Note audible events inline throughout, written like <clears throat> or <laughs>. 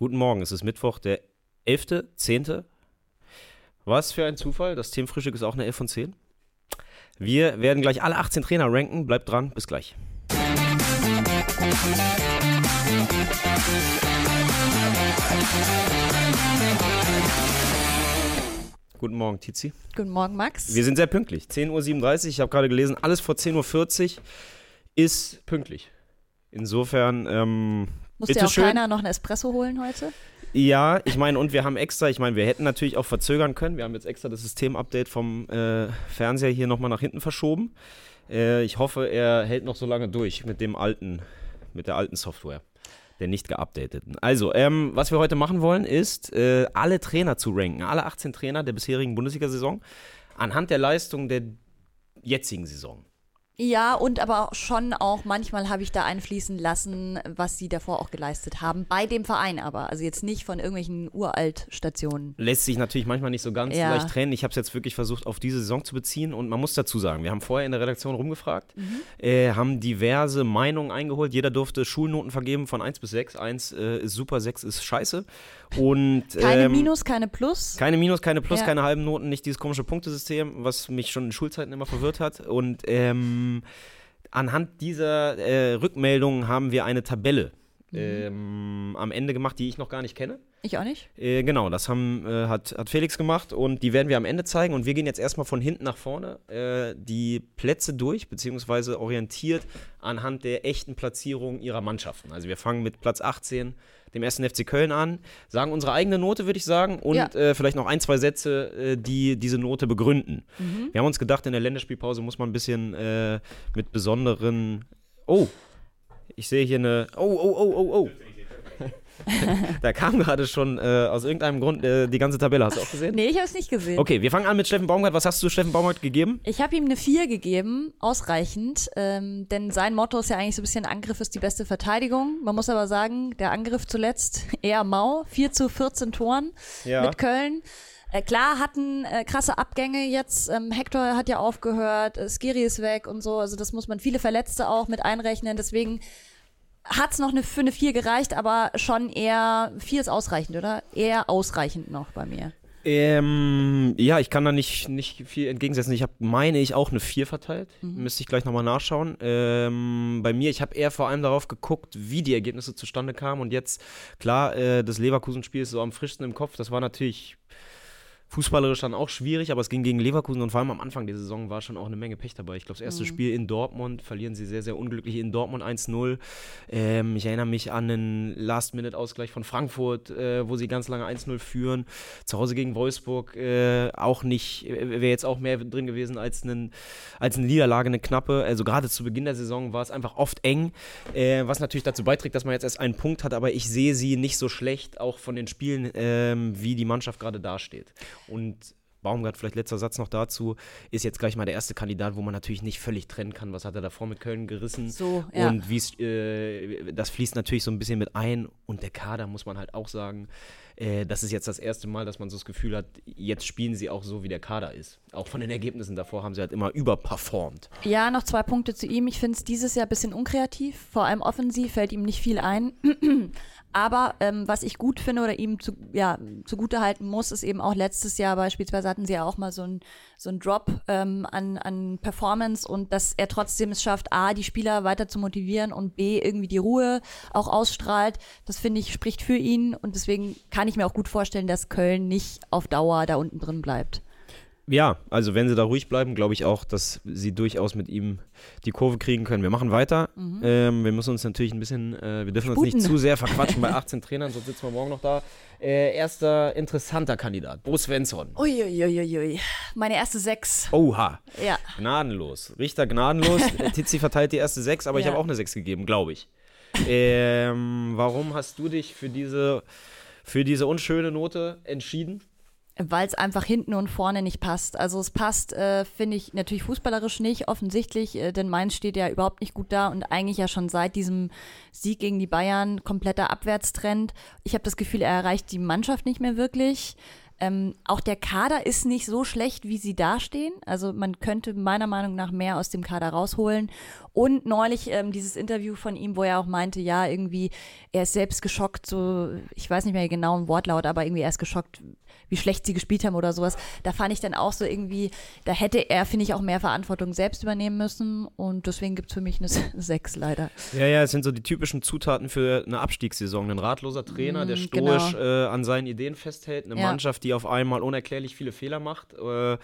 Guten Morgen, es ist Mittwoch, der 11.10. Was für ein Zufall, das Themenfrühstück ist auch eine 11 von 10. Wir werden gleich alle 18 Trainer ranken. Bleibt dran, bis gleich. Guten Morgen, Tizi. Guten Morgen, Max. Wir sind sehr pünktlich. 10.37 Uhr, ich habe gerade gelesen, alles vor 10.40 Uhr ist pünktlich. Insofern, ähm, Muss dir auch schön. keiner noch einen Espresso holen heute? Ja, ich meine, und wir haben extra, ich meine, wir hätten natürlich auch verzögern können. Wir haben jetzt extra das Systemupdate vom äh, Fernseher hier nochmal nach hinten verschoben. Äh, ich hoffe, er hält noch so lange durch mit dem alten, mit der alten Software der nicht geupdateten. Also, ähm, was wir heute machen wollen, ist, äh, alle Trainer zu ranken, alle 18 Trainer der bisherigen Bundesliga-Saison anhand der Leistung der jetzigen Saison. Ja, und aber schon auch manchmal habe ich da einfließen lassen, was sie davor auch geleistet haben. Bei dem Verein aber. Also jetzt nicht von irgendwelchen Uraltstationen. Lässt sich natürlich manchmal nicht so ganz ja. leicht trennen. Ich habe es jetzt wirklich versucht, auf diese Saison zu beziehen. Und man muss dazu sagen, wir haben vorher in der Redaktion rumgefragt, mhm. äh, haben diverse Meinungen eingeholt. Jeder durfte Schulnoten vergeben von 1 bis 6. 1 äh, ist super, 6 ist scheiße. Und, <laughs> keine ähm, Minus, keine Plus. Keine Minus, keine Plus, ja. keine halben Noten, nicht dieses komische Punktesystem, was mich schon in Schulzeiten immer verwirrt hat. Und ähm, ähm, anhand dieser äh, Rückmeldungen haben wir eine Tabelle mhm. ähm, am Ende gemacht, die ich noch gar nicht kenne. Ich auch nicht. Äh, genau, das haben, äh, hat, hat Felix gemacht und die werden wir am Ende zeigen. Und wir gehen jetzt erstmal von hinten nach vorne äh, die Plätze durch, beziehungsweise orientiert anhand der echten Platzierung ihrer Mannschaften. Also wir fangen mit Platz 18 dem ersten FC Köln an, sagen unsere eigene Note, würde ich sagen, und ja. äh, vielleicht noch ein, zwei Sätze, äh, die diese Note begründen. Mhm. Wir haben uns gedacht, in der Länderspielpause muss man ein bisschen äh, mit besonderen. Oh, ich sehe hier eine. Oh, oh, oh, oh, oh. <laughs> da kam gerade schon äh, aus irgendeinem Grund äh, die ganze Tabelle. Hast du auch gesehen? Nee, ich habe es nicht gesehen. Okay, wir fangen an mit Steffen Baumgart. Was hast du Steffen Baumgart gegeben? Ich habe ihm eine 4 gegeben, ausreichend. Ähm, denn sein Motto ist ja eigentlich so ein bisschen Angriff ist die beste Verteidigung. Man muss aber sagen, der Angriff zuletzt <laughs> eher mau. 4 zu 14 Toren ja. mit Köln. Äh, klar hatten äh, krasse Abgänge jetzt. Ähm, Hector hat ja aufgehört, äh, Skiri ist weg und so. Also das muss man viele Verletzte auch mit einrechnen. Deswegen hat es noch eine, für eine 4 gereicht, aber schon eher 4 ist ausreichend, oder? Eher ausreichend noch bei mir. Ähm, ja, ich kann da nicht, nicht viel entgegensetzen. Ich habe, meine ich, auch eine 4 verteilt. Mhm. Müsste ich gleich nochmal nachschauen. Ähm, bei mir, ich habe eher vor allem darauf geguckt, wie die Ergebnisse zustande kamen. Und jetzt, klar, äh, das Leverkusen-Spiel ist so am frischsten im Kopf. Das war natürlich Fußballerisch dann auch schwierig, aber es ging gegen Leverkusen und vor allem am Anfang der Saison war schon auch eine Menge Pech dabei. Ich glaube, das erste mhm. Spiel in Dortmund verlieren sie sehr, sehr unglücklich in Dortmund 1-0. Ähm, ich erinnere mich an einen Last-Minute-Ausgleich von Frankfurt, äh, wo sie ganz lange 1-0 führen. Zu Hause gegen Wolfsburg äh, auch nicht, äh, wäre jetzt auch mehr drin gewesen als, einen, als eine Niederlage, eine knappe. Also gerade zu Beginn der Saison war es einfach oft eng, äh, was natürlich dazu beiträgt, dass man jetzt erst einen Punkt hat, aber ich sehe sie nicht so schlecht, auch von den Spielen, ähm, wie die Mannschaft gerade dasteht. Und Baumgart, vielleicht letzter Satz noch dazu, ist jetzt gleich mal der erste Kandidat, wo man natürlich nicht völlig trennen kann, was hat er davor mit Köln gerissen. So, ja. Und wie äh, das fließt natürlich so ein bisschen mit ein. Und der Kader, muss man halt auch sagen, äh, das ist jetzt das erste Mal, dass man so das Gefühl hat, jetzt spielen sie auch so, wie der Kader ist. Auch von den Ergebnissen davor haben sie halt immer überperformt. Ja, noch zwei Punkte zu ihm. Ich finde es dieses Jahr ein bisschen unkreativ. Vor allem offensiv fällt ihm nicht viel ein. <clears throat> Aber ähm, was ich gut finde oder ihm zu, ja, zugute halten muss, ist eben auch letztes Jahr beispielsweise hatten sie ja auch mal so einen so Drop ähm, an, an Performance und dass er trotzdem es schafft, A, die Spieler weiter zu motivieren und B, irgendwie die Ruhe auch ausstrahlt. Das finde ich spricht für ihn und deswegen kann ich mir auch gut vorstellen, dass Köln nicht auf Dauer da unten drin bleibt. Ja, also wenn sie da ruhig bleiben, glaube ich auch, dass sie durchaus mit ihm die Kurve kriegen können. Wir machen weiter. Mhm. Ähm, wir müssen uns natürlich ein bisschen, äh, wir dürfen Sputen. uns nicht zu sehr verquatschen bei 18 Trainern, sonst sitzen wir morgen noch da. Äh, erster interessanter Kandidat, Bo Svensson. Uiuiuiui. Meine erste Sechs. Oha. Ja. Gnadenlos. Richter gnadenlos. <laughs> Tizi verteilt die erste Sechs, aber ja. ich habe auch eine Sechs gegeben, glaube ich. Ähm, warum hast du dich für diese, für diese unschöne Note entschieden? weil es einfach hinten und vorne nicht passt. Also es passt, äh, finde ich, natürlich fußballerisch nicht, offensichtlich, äh, denn Mainz steht ja überhaupt nicht gut da und eigentlich ja schon seit diesem Sieg gegen die Bayern kompletter Abwärtstrend. Ich habe das Gefühl, er erreicht die Mannschaft nicht mehr wirklich. Ähm, auch der Kader ist nicht so schlecht, wie sie dastehen. Also man könnte meiner Meinung nach mehr aus dem Kader rausholen. Und neulich ähm, dieses Interview von ihm, wo er auch meinte, ja, irgendwie, er ist selbst geschockt, so, ich weiß nicht mehr genau ein Wortlaut, aber irgendwie er ist geschockt, wie schlecht sie gespielt haben oder sowas. Da fand ich dann auch so irgendwie, da hätte er, finde ich, auch mehr Verantwortung selbst übernehmen müssen. Und deswegen gibt es für mich eine <laughs> 6 leider. Ja, ja, es sind so die typischen Zutaten für eine Abstiegssaison. Ein ratloser Trainer, der Mm, stoisch genau. äh, an seinen Ideen festhält. Eine Ja. Mannschaft, die auf einmal unerklärlich viele Fehler macht. Äh,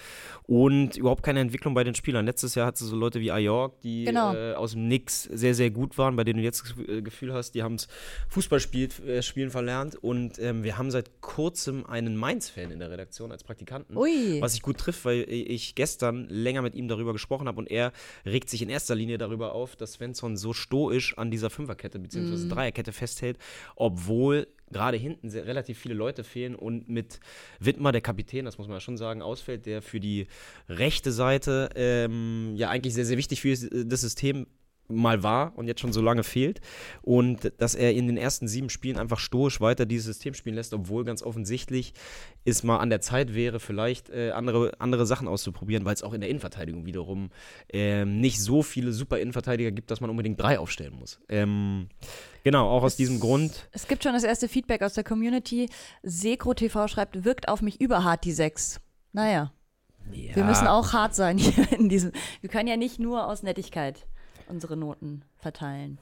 und überhaupt keine Entwicklung bei den Spielern. Letztes Jahr hatte so Leute wie Ajorg, die Genau. äh, aus dem Nix sehr, sehr gut waren, bei denen du jetzt das Gef- äh, Gefühl hast, die haben es Fußballspielen äh, spielen verlernt. Und ähm, wir haben seit kurzem einen Mainz-Fan in der Redaktion als Praktikanten. Ui. Was ich gut trifft, weil ich gestern länger mit ihm darüber gesprochen habe und er regt sich in erster Linie darüber auf, dass Svensson so stoisch an dieser Fünferkette bzw. Dreierkette festhält, obwohl gerade hinten sehr, relativ viele Leute fehlen und mit Wittmer, der Kapitän, das muss man ja schon sagen, ausfällt, der für die rechte Seite ähm, ja eigentlich sehr, sehr wichtig für das System mal war und jetzt schon so lange fehlt. Und dass er in den ersten sieben Spielen einfach stoisch weiter dieses System spielen lässt, obwohl ganz offensichtlich es mal an der Zeit wäre, vielleicht äh, andere, andere Sachen auszuprobieren, weil es auch in der Innenverteidigung wiederum ähm, nicht so viele super Innenverteidiger gibt, dass man unbedingt drei aufstellen muss. Ähm, genau, auch aus diesem Grund. Es gibt schon das erste Feedback aus der Community. Sekro TV schreibt, wirkt auf mich überhart die 6. Naja, wir müssen auch hart sein hier in diesem. Wir können ja nicht nur aus Nettigkeit unsere Noten verteilen.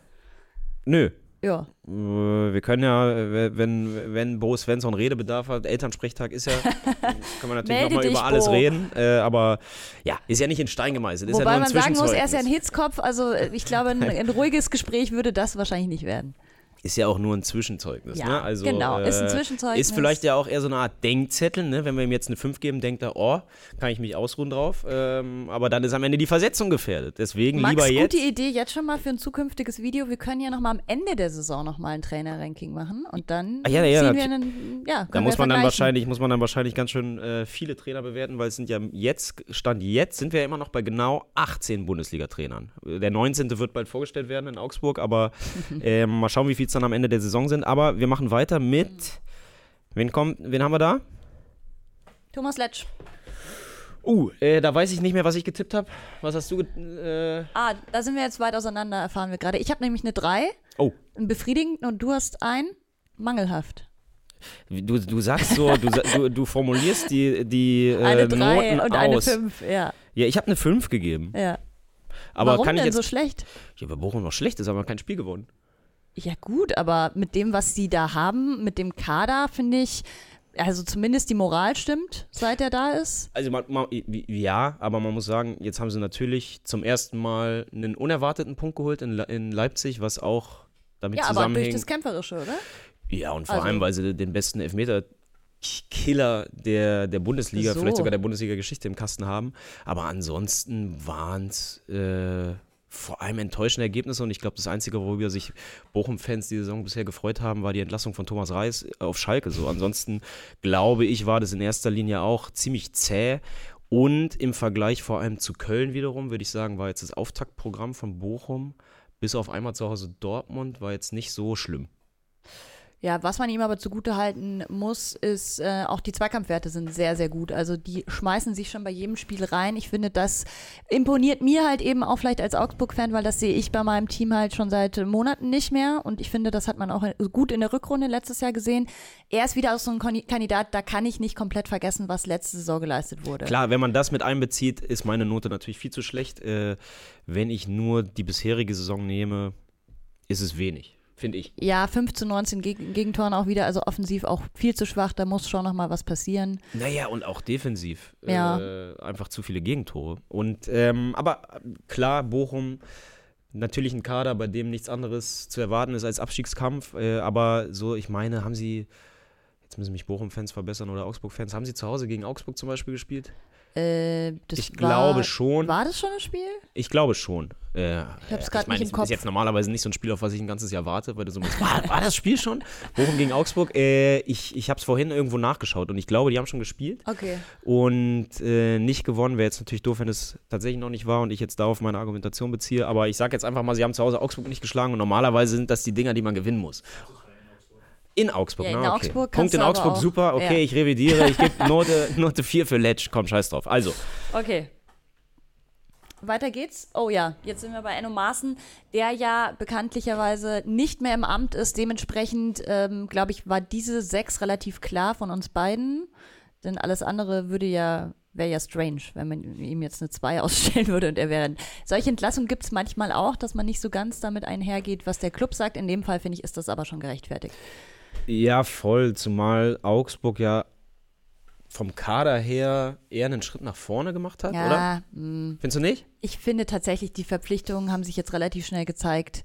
Nö. Ja. Äh, Wir können ja, äh, wenn, wenn Bo Svensson Redebedarf hat, Elternsprechtag ist ja, <laughs> können wir natürlich nochmal über alles Bo. reden. Äh, aber ja, ist ja nicht in Stein gemeißelt. Wobei ja man sagen muss, er ist ja ein. Hitzkopf, also äh, ich glaube, ein, <laughs> ein ruhiges Gespräch würde das wahrscheinlich nicht werden. Ist ja auch nur ein Zwischenzeugnis. Ja, ne? also, genau, ist ein äh, Zwischenzeugnis. Ist vielleicht ja auch eher so eine Art Denkzettel, ne? wenn wir ihm jetzt eine 5 geben, denkt er, oh, kann ich mich ausruhen drauf. Ähm, aber dann ist am Ende die Versetzung gefährdet. Deswegen Max, lieber jetzt. gute Idee jetzt schon mal für ein zukünftiges Video. Wir können ja noch mal am Ende der Saison noch mal ein Trainer-Ranking machen und dann Ah, ja, ja, ziehen wir einen, ja, Da muss man dann wahrscheinlich, muss man dann wahrscheinlich ganz schön äh, viele Trainer bewerten, weil es sind ja jetzt, Stand jetzt, sind wir ja immer noch bei genau 18 Bundesliga-Trainern. Der 19. wird bald vorgestellt werden in Augsburg, aber <laughs> ähm, mal schauen, wie viel es dann am Ende der Saison sind. Aber wir machen weiter mit. Wen kommt, wen haben wir da? Thomas Letsch. Uh, äh, da weiß ich nicht mehr, was ich getippt habe. Was hast du äh, Ah, da sind wir jetzt weit auseinander, erfahren wir gerade. Ich habe nämlich eine 3, Oh, ein befriedigend und du hast ein mangelhaft. du, du sagst so, du, du, du formulierst die, die äh, Eine 3 Noten und eine aus. 5, ja. Ja, ich habe eine 5 gegeben. ja. Aber Warum kann ich denn jetzt. so schlecht? ja, aber Bochum noch schlecht ist, aber kein Spiel gewonnen. Ja gut, aber mit dem, was sie da haben, mit dem Kader, finde ich, also zumindest die Moral stimmt, seit er da ist. Also man, man, ja, aber man muss sagen, jetzt haben sie natürlich zum ersten Mal einen unerwarteten Punkt geholt in, Le- in Leipzig, was auch damit Ja, aber durch zusammenhängt. das Kämpferische, oder? ja, und vor also- allem, weil sie den besten Elfmeter Killer der, der Bundesliga, So. vielleicht sogar der Bundesliga-Geschichte im Kasten haben. Aber ansonsten waren es äh, vor allem enttäuschende Ergebnisse und ich glaube, das Einzige, worüber sich Bochum-Fans die Saison bisher gefreut haben, war die Entlassung von Thomas Reis auf Schalke. So, ansonsten glaube ich, war das in erster Linie auch ziemlich zäh. Und im Vergleich vor allem zu Köln wiederum, würde ich sagen, war jetzt das Auftaktprogramm von Bochum bis auf einmal zu Hause Dortmund, war jetzt nicht so schlimm. Ja, was man ihm aber zugute halten muss, ist, äh, auch die Zweikampfwerte sind sehr, sehr gut. Also die schmeißen sich schon bei jedem Spiel rein. Ich finde, das imponiert mir halt eben auch vielleicht als Augsburg-Fan, weil das sehe ich bei meinem Team halt schon seit Monaten nicht mehr. Und ich finde, das hat man auch gut in der Rückrunde letztes Jahr gesehen. Er ist wieder auch so ein Kandidat, da kann ich nicht komplett vergessen, was letzte Saison geleistet wurde. Klar, wenn man das mit einbezieht, ist meine Note natürlich viel zu schlecht. Äh, wenn ich nur die bisherige Saison nehme, ist es wenig, finde ich. Ja, 5 zu 19 Geg Gegentoren auch wieder, also offensiv auch viel zu schwach, da muss schon noch mal was passieren. Naja, und auch defensiv. Ja. Äh, einfach zu viele Gegentore. Und, ähm, aber klar, Bochum, natürlich ein Kader, bei dem nichts anderes zu erwarten ist als Abstiegskampf. Äh, aber so, ich meine, haben sie, jetzt müssen mich Bochum-Fans verbessern oder Augsburg-Fans, haben sie zu Hause gegen Augsburg zum Beispiel gespielt? Äh, das Ich war, glaube schon. War das schon ein Spiel? Ich glaube schon. Äh, Ich hab's äh, meine, nicht im Kopf. ist jetzt normalerweise nicht so ein Spiel, auf was ich ein ganzes Jahr warte, weil du so war, war das Spiel schon? Bochum gegen Augsburg? Äh, ich ich habe es vorhin irgendwo nachgeschaut und ich glaube, die haben schon gespielt Okay. und äh, nicht gewonnen. Wäre jetzt natürlich doof, wenn es tatsächlich noch nicht war und ich jetzt darauf meine Argumentation beziehe. Aber ich sage jetzt einfach mal, sie haben zu Hause Augsburg nicht geschlagen und normalerweise sind das die Dinger, die man gewinnen muss. In Augsburg, Ja, in na, okay. Augsburg Punkt in Augsburg, super. Okay, ja. ich revidiere. Ich gebe Note, <laughs> Note 4 für Letsch. Komm, scheiß drauf. Also, Okay. Weiter geht's. Oh ja, jetzt sind wir bei Enno Maaßen, der ja bekanntlicherweise nicht mehr im Amt ist. Dementsprechend, ähm, glaube ich, war diese sechs relativ klar von uns beiden. Denn alles andere würde ja, wäre ja strange, wenn man ihm jetzt eine 2 <laughs> ausstellen würde und er wäre. Solche Entlassungen gibt es manchmal auch, dass man nicht so ganz damit einhergeht, was der Club sagt. In dem Fall, finde ich, ist das aber schon gerechtfertigt. Ja, voll. Zumal Augsburg ja vom Kader her eher einen Schritt nach vorne gemacht hat, oder? Ja, mh. Findest du nicht? ich finde tatsächlich, die Verpflichtungen haben sich jetzt relativ schnell gezeigt.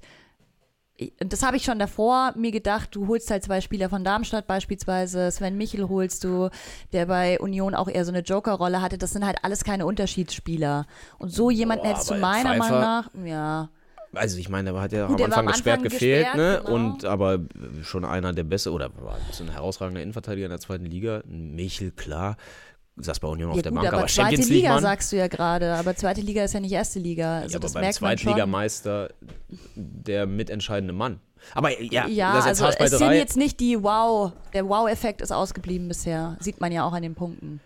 Und das habe ich schon davor mir gedacht. Du holst halt zwei Spieler von Darmstadt beispielsweise. Sven Michel holst du, der bei Union auch eher so eine Joker-Rolle hatte. Das sind halt alles keine Unterschiedsspieler. Und so jemanden Boah, hättest du meiner Pfeiffer- Meinung nach, ja. Also ich meine, der hat ja Gut, am der Anfang am gesperrt Anfang gefehlt, gesperrt, ne? genau. Und aber schon einer der beste oder war so ein herausragender Innenverteidiger in der zweiten Liga. Michel, klar. Saß bei Union auf Ja der gut, Bank, aber, aber zweite Champions Liga League, Mann. sagst du ja gerade. Aber zweite Liga ist ja nicht erste Liga. Also ja, aber beim. Zweitligameister der mitentscheidende Mann. Aber ja, Ja, das ist also es sind jetzt nicht die Wow, der Wow-Effekt ist ausgeblieben bisher. Sieht man ja auch an den Punkten.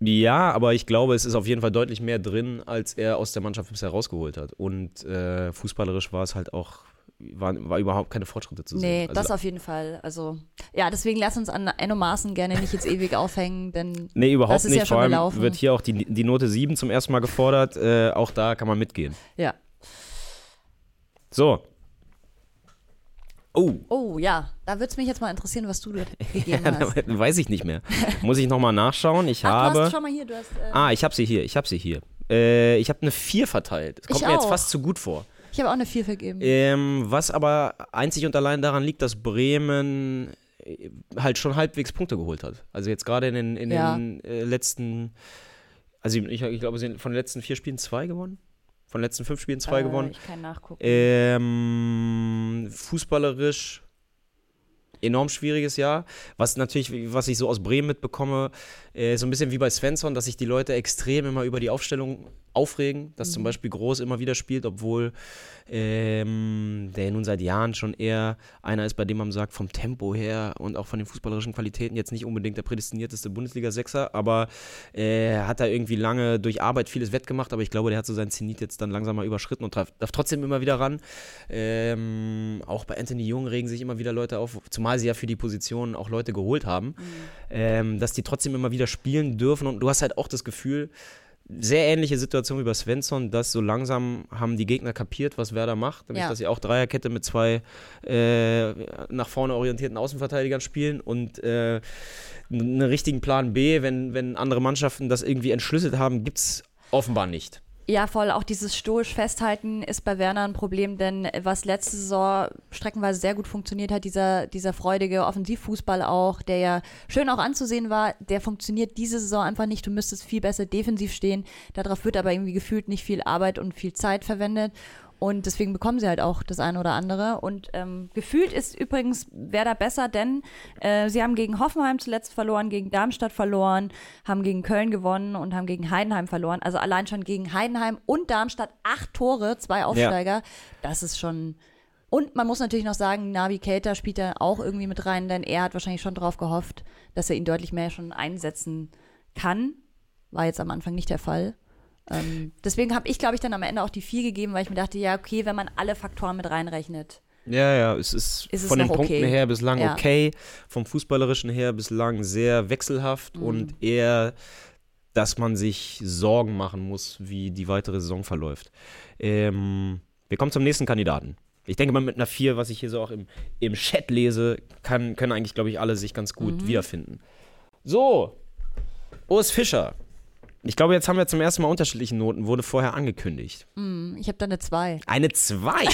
Ja, aber ich glaube, es ist auf jeden Fall deutlich mehr drin, als er aus der Mannschaft bisher rausgeholt hat. Und äh, fußballerisch war es halt auch, war, war überhaupt keine Fortschritte zu Nee, sehen. das Also, auf jeden Fall. Also, ja, deswegen lass uns an Enno Maaßen gerne nicht jetzt ewig aufhängen, denn nee, überhaupt das ist nicht. ja schon Vor allem gelaufen. wird hier auch die, die Note 7 zum ersten Mal gefordert. Äh, auch da kann man mitgehen. ja. So. Oh, Oh ja, da würde es mich jetzt mal interessieren, was du <laughs> gegeben hast. <laughs> weiß ich nicht mehr. Muss ich nochmal nachschauen. Ich Ach, du habe. hast, schau mal hier, du hast, äh, Ah, ich habe sie hier. Ich habe sie hier. Äh, ich habe eine 4 verteilt. Das kommt mir jetzt fast zu gut vor. ich habe auch eine 4 vergeben. Ähm, was aber einzig und allein daran liegt, dass Bremen äh, halt schon halbwegs Punkte geholt hat. Also jetzt gerade in den, in Ja. den äh, letzten, also ich, ich glaube, sie sind von den letzten vier Spielen zwei gewonnen. Von den letzten fünf Spielen zwei äh, gewonnen. Ich kann nachgucken. Ähm, fußballerisch enorm schwieriges Jahr. Was natürlich, was ich so aus Bremen mitbekomme, äh, so ein bisschen wie bei Svensson, dass sich die Leute extrem immer über die Aufstellung aufregen, dass zum Beispiel Groß immer wieder spielt, obwohl ähm, der nun seit Jahren schon eher einer ist, bei dem man sagt, vom Tempo her und auch von den fußballerischen Qualitäten jetzt nicht unbedingt der prädestinierteste Bundesliga-Sechser, aber äh, hat da irgendwie lange durch Arbeit vieles wettgemacht, aber ich glaube, der hat so seinen Zenit jetzt dann langsam mal überschritten und darf, darf trotzdem immer wieder ran. Ähm, auch bei Anthony Jung regen sich immer wieder Leute auf, zumal sie ja für die Position auch Leute geholt haben, ähm, dass die trotzdem immer wieder spielen dürfen und du hast halt auch das Gefühl, sehr ähnliche Situation wie bei Svensson, dass so langsam haben die Gegner kapiert, was Werder macht, nämlich Ja. dass sie auch Dreierkette mit zwei äh, nach vorne orientierten Außenverteidigern spielen und äh, einen richtigen Plan B, wenn, wenn andere Mannschaften das irgendwie entschlüsselt haben, gibt es offenbar nicht. Ja, voll. Auch dieses stoisch Festhalten ist bei Werner ein Problem, denn was letzte Saison streckenweise sehr gut funktioniert hat, dieser, dieser freudige Offensivfußball auch, der ja schön auch anzusehen war, der funktioniert diese Saison einfach nicht. Du müsstest viel besser defensiv stehen. Darauf wird aber irgendwie gefühlt nicht viel Arbeit und viel Zeit verwendet. Und deswegen bekommen sie halt auch das eine oder andere. Und ähm, gefühlt ist übrigens Werder besser, denn äh, sie haben gegen Hoffenheim zuletzt verloren, gegen Darmstadt verloren, haben gegen Köln gewonnen und haben gegen Heidenheim verloren. Also allein schon gegen Heidenheim und Darmstadt acht Tore, zwei Aufsteiger. Das ist schon. Und man muss natürlich noch sagen, Navi Keita spielt da auch irgendwie mit rein, denn er hat wahrscheinlich schon darauf gehofft, dass er ihn deutlich mehr schon einsetzen kann. War jetzt am Anfang nicht der Fall. Ähm, deswegen habe ich, glaube ich, dann am Ende auch die 4 gegeben, weil ich mir dachte, ja, okay, wenn man alle Faktoren mit reinrechnet. Ja, ja, es ist, Ist es von den noch Punkten okay? her bislang Ja. okay, vom Fußballerischen her bislang sehr wechselhaft Mhm. und eher, dass man sich Sorgen machen muss, wie die weitere Saison verläuft. Ähm, wir kommen zum nächsten Kandidaten. Ich denke mal, mit einer 4, was ich hier so auch im, im Chat lese, kann, können eigentlich, glaube ich, alle sich ganz gut Mhm. wiederfinden. So, Urs Fischer. Ich glaube, jetzt haben wir zum ersten Mal unterschiedliche Noten, wurde vorher angekündigt. Hm, Ich habe da eine 2. Eine 2? <laughs>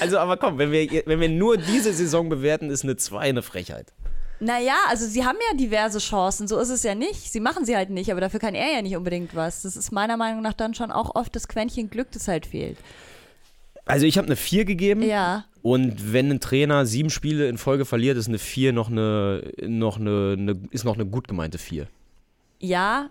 Also, aber komm, wenn wir, wenn wir nur diese Saison bewerten, ist eine 2 eine Frechheit. Naja, also sie haben ja diverse Chancen, so ist es ja nicht. Sie machen sie halt nicht, aber dafür kann er ja nicht unbedingt was. Das ist meiner Meinung nach dann schon auch oft das Quäntchen Glück, das halt fehlt. Also, ich habe eine 4 gegeben. Ja, Und wenn ein Trainer sieben Spiele in Folge verliert, ist eine 4 noch eine, noch eine, eine, ist noch eine gut gemeinte 4. ja,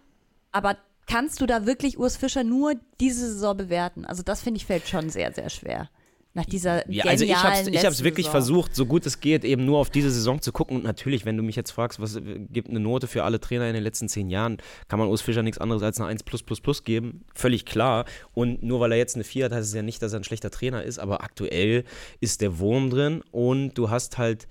aber kannst du da wirklich Urs Fischer nur diese Saison bewerten? Also das finde ich fällt schon sehr, sehr schwer. Nach dieser Ja, also ich habe es wirklich Saison. versucht, so gut es geht, eben nur auf diese Saison zu gucken. Und natürlich, wenn du mich jetzt fragst, was gibt eine Note für alle Trainer in den letzten zehn Jahren, kann man Urs Fischer nichts anderes als eine 1 plus plus plus geben. Völlig klar. Und nur weil er jetzt eine 4 hat, heißt es ja nicht, dass er ein schlechter Trainer ist. Aber aktuell ist der Wurm drin und du hast halt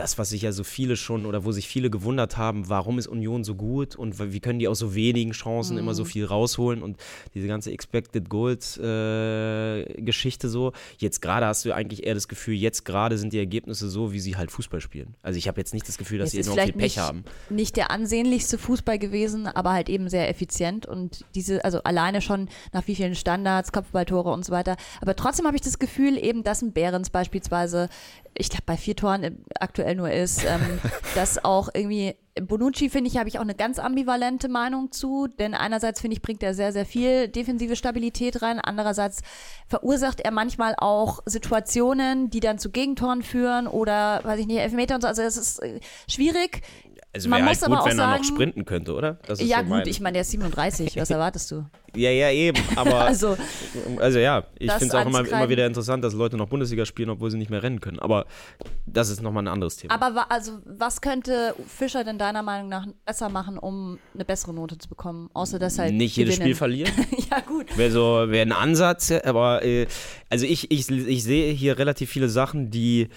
das, was sich ja so viele schon oder wo sich viele gewundert haben, warum ist Union so gut und wie können die aus so wenigen Chancen immer so viel rausholen und diese ganze Expected Goals äh, Geschichte so. Jetzt gerade hast du eigentlich eher das Gefühl, jetzt gerade sind die Ergebnisse so, wie sie halt Fußball spielen. Also ich habe jetzt nicht das Gefühl, dass Es sie enorm viel Pech nicht, haben. nicht der ansehnlichste Fußball gewesen, aber halt eben sehr effizient und diese, also alleine schon nach wie vielen Standards, Kopfballtore und so weiter. Aber trotzdem habe ich das Gefühl eben, dass ein Behrens beispielsweise, ich glaube bei vier Toren äh, aktuell nur ist, ähm, <laughs> dass auch irgendwie Bonucci, finde ich, habe ich auch eine ganz ambivalente Meinung zu, denn einerseits finde ich, bringt er sehr, sehr viel defensive Stabilität rein, andererseits verursacht er manchmal auch Situationen, die dann zu Gegentoren führen oder, weiß ich nicht, Elfmeter und so, also es ist äh, schwierig. Also Man wäre halt aber gut, wenn er noch sagen- sprinten könnte, oder? Das ist Ja so gut, mein- ich meine, der ist 37, was <laughs> erwartest du? Ja, ja, eben. <laughs> Aber Also, Also ja, ich finde es auch immer, immer wieder interessant, dass Leute noch Bundesliga spielen, obwohl sie nicht mehr rennen können. Aber das ist nochmal ein anderes Thema. aber also, was könnte Fischer denn deiner Meinung nach besser machen, um eine bessere Note zu bekommen? Außer dass halt nicht jedes Spiel verlieren. <laughs> ja gut. Wäre so, wäre ein Ansatz, aber äh, also ich, ich, ich sehe hier relativ viele Sachen, die,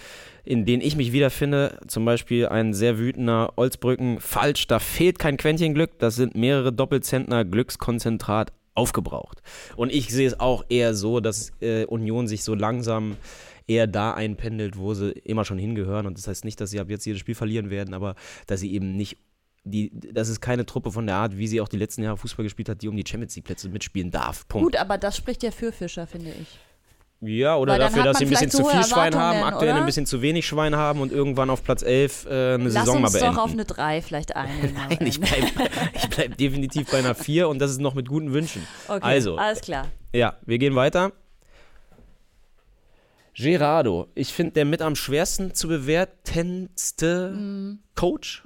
in denen ich mich wiederfinde. Zum Beispiel ein sehr wütender Olsbrücken, falsch, da fehlt kein Quäntchen Glück, das sind mehrere Doppelzentner Glückskonzentrat aufgebraucht. Und ich sehe es auch eher so, dass äh, Union sich so langsam eher da einpendelt, wo sie immer schon hingehören. Und das heißt nicht, dass sie ab jetzt jedes Spiel verlieren werden, aber dass sie eben nicht die, das ist keine Truppe von der Art, wie sie auch die letzten Jahre Fußball gespielt hat, die um die Champions League Plätze mitspielen darf. Punkt. Gut, aber das spricht ja für Fischer, finde ich. Ja, oder dafür, dass sie ein bisschen zu viel Schwein haben, aktuell oder? ein bisschen zu wenig Schwein haben und irgendwann auf Platz 11 äh, eine Lass Saison mal uns beenden. doch auf eine 3 vielleicht <laughs> einigen. Nein, ich bleibe bleib definitiv bei einer 4 und das ist noch mit guten Wünschen. <laughs> okay, Also, alles klar. ja, wir gehen weiter. Gerardo, ich finde der mit am schwersten zu bewertendste Mhm. Coach.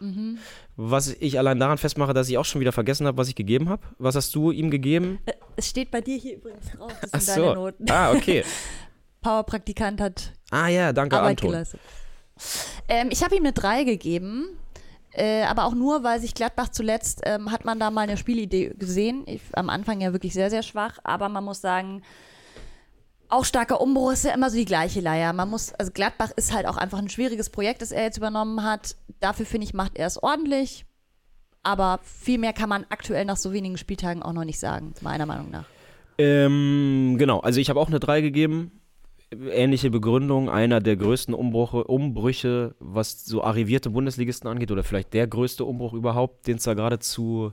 Was ich allein daran festmache, dass ich auch schon wieder vergessen habe, was ich gegeben habe. Was hast du ihm gegeben? Äh, Es steht bei dir hier übrigens drauf, das Ach sind deine so. Noten. Ah, okay. <laughs> Powerpraktikant hat Ah ja, danke Arbeit Anton. Ähm, ich habe ihm eine 3 gegeben, äh, aber auch nur, weil sich Gladbach zuletzt, ähm, hat man da mal eine Spielidee gesehen. Ich, am Anfang ja wirklich sehr, sehr schwach, aber man muss sagen, auch starker Umbruch ist ja immer so die gleiche Leier. Man muss, also Gladbach ist halt auch einfach ein schwieriges Projekt, das er jetzt übernommen hat. Dafür finde ich, macht er es ordentlich. Aber viel mehr kann man aktuell nach so wenigen Spieltagen auch noch nicht sagen, meiner Meinung nach. Ähm, genau, also ich habe auch eine 3 gegeben. Ähnliche Begründung, einer der größten Umbruche, Umbrüche, was so arrivierte Bundesligisten angeht, oder vielleicht der größte Umbruch überhaupt, den es da gerade zu,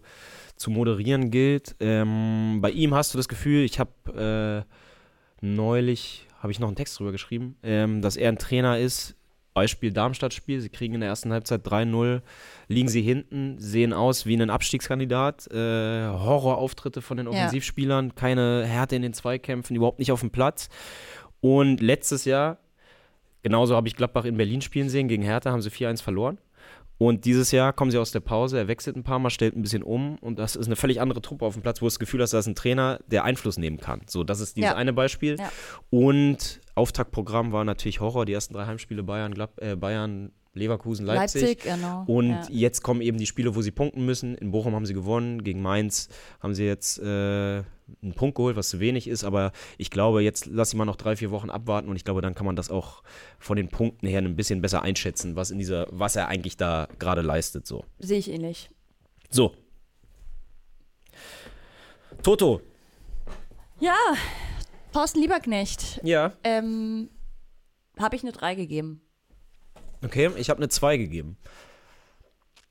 zu moderieren gilt. Ähm, bei ihm hast du das Gefühl, ich habe äh, neulich, habe ich noch einen Text drüber geschrieben, ähm, dass er ein Trainer ist, Beispiel Darmstadt-Spiel, sie kriegen in der ersten Halbzeit 3-0, liegen sie hinten, sehen aus wie ein Abstiegskandidat, äh, Horrorauftritte von den Ja. Offensivspielern, keine Härte in den Zweikämpfen, überhaupt nicht auf dem Platz. Und letztes Jahr, genauso habe ich Gladbach in Berlin spielen sehen, gegen Hertha haben sie 4-1 verloren. Und dieses Jahr kommen sie aus der Pause, er wechselt ein paar Mal, stellt ein bisschen um und das ist eine völlig andere Truppe auf dem Platz, wo du das Gefühl hast, da ist ein Trainer, der Einfluss nehmen kann. So, das ist dieses Ja. eine Beispiel. Ja. Und Auftaktprogramm war natürlich Horror, die ersten drei Heimspiele Bayern, Glad äh, Bayern, Leverkusen, Leipzig. Leipzig, genau. Und ja. jetzt kommen eben die Spiele, wo sie punkten müssen. In Bochum haben sie gewonnen, gegen Mainz haben sie jetzt äh, einen Punkt geholt, was zu wenig ist. Aber ich glaube, jetzt lass sie mal noch drei, vier Wochen abwarten und ich glaube, dann kann man das auch von den Punkten her ein bisschen besser einschätzen, was in dieser, was er eigentlich da gerade leistet. So. Sehe ich ähnlich. so. Toto. Ja, Thorsten Lieberknecht. Ja. Ähm, habe ich eine 3 gegeben. Okay, ich habe eine 2 gegeben.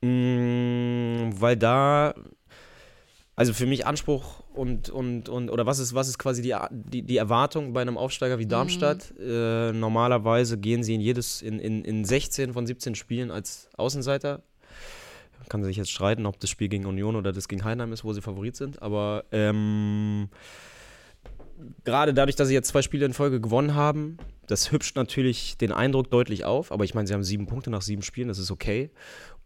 Mm, weil da, also für mich Anspruch und, und, und oder was ist, was ist quasi die, die, die Erwartung bei einem Aufsteiger wie Darmstadt? Äh, normalerweise gehen sie in jedes, in, in, in 16 von 17 Spielen als Außenseiter. Man kann sich jetzt streiten, ob das Spiel gegen Union oder das gegen Heidenheim ist, wo sie Favorit sind, aber ähm, gerade dadurch, dass sie jetzt zwei Spiele in Folge gewonnen haben, das hübscht natürlich den Eindruck deutlich auf. Aber ich meine, sie haben sieben Punkte nach sieben Spielen, das ist okay.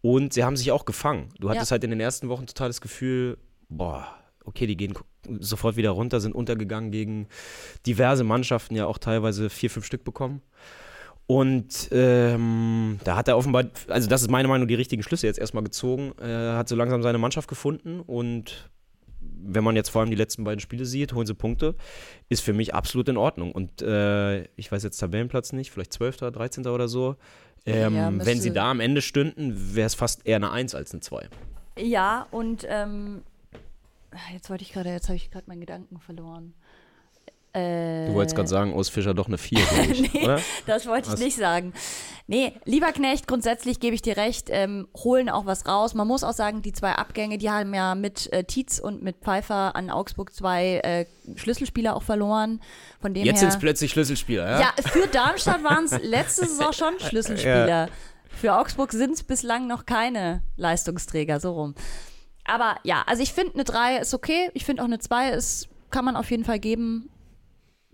Und sie haben sich auch gefangen. Du hattest Ja. halt in den ersten Wochen total das Gefühl, boah, okay, die gehen sofort wieder runter, sind untergegangen gegen diverse Mannschaften, ja auch teilweise vier, fünf Stück bekommen. Und ähm, da hat er offenbar, also das ist meine Meinung, die richtigen Schlüsse jetzt erstmal gezogen. Er hat so langsam seine Mannschaft gefunden und wenn man jetzt vor allem die letzten beiden Spiele sieht, holen sie Punkte, ist für mich absolut in Ordnung. Und äh, ich weiß jetzt Tabellenplatz nicht, vielleicht 12., 13. oder so. Ähm, Ja, wenn sie da am Ende stünden, wäre es fast eher eine 1 als eine 2. Ja, und ähm, jetzt wollte ich gerade, jetzt habe ich gerade meinen Gedanken verloren. Äh, Du wolltest gerade sagen, aus Fischer doch eine 4, glaub <laughs> ich, Nee. oder? Das wollte ich Was? nicht sagen. Nee, lieber Knecht, grundsätzlich gebe ich dir recht, ähm, holen auch was raus. Man muss auch sagen, die zwei Abgänge, die haben ja mit äh, Tietz und mit Pfeiffer an Augsburg zwei äh, Schlüsselspieler auch verloren. Von dem Jetzt sind es plötzlich Schlüsselspieler, ja? ja, für Darmstadt waren es letzte Saison schon <laughs> Schlüsselspieler. Für Augsburg sind es bislang noch keine Leistungsträger, so rum. Aber ja, also ich finde eine 3 ist okay. Ich finde auch eine 2 ist, kann man auf jeden Fall geben.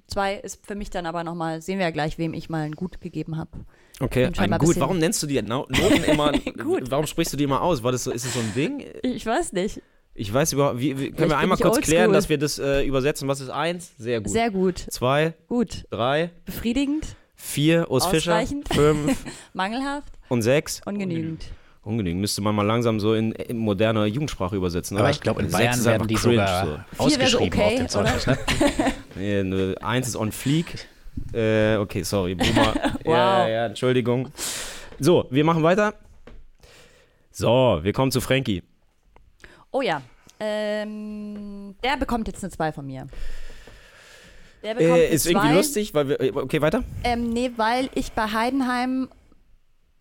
2 ist für mich dann aber nochmal, sehen wir ja gleich, wem ich mal ein Gut gegeben habe. Okay, ein gut. bisschen- Warum nennst du die No- Noten <laughs> immer? Gut. Warum sprichst du die immer aus? War das so, ist das so ein Ding? Ich weiß nicht. Ich weiß überhaupt, wie, wie, können wir einmal kurz klären, dass wir das äh, übersetzen? Was ist eins? Sehr gut. Sehr gut. Zwei, Gut. drei, Befriedigend, vier, Fischer, Ausreichend. fünf <laughs> mangelhaft, und sechs. ungenügend. Ungenügend. Müsste man mal langsam so in, in moderne Jugendsprache übersetzen. Aber oder? ich glaube, in Sechs Bayern ist werden einfach die cringe, sogar so. ausgeschrieben okay, auf dem Zeugnis. Ne? <laughs> Nee, ne, eins ist on fleek. Äh, okay, sorry, Boomer. <laughs> Wow. ja, ja, Entschuldigung. So, wir machen weiter. So, wir kommen zu Frankie. Oh ja. Ähm, der bekommt jetzt eine 2 von mir. Der bekommt Äh, ist irgendwie zwei. lustig, weil wir. äh, Okay, weiter. Ähm, nee, weil ich bei Heidenheim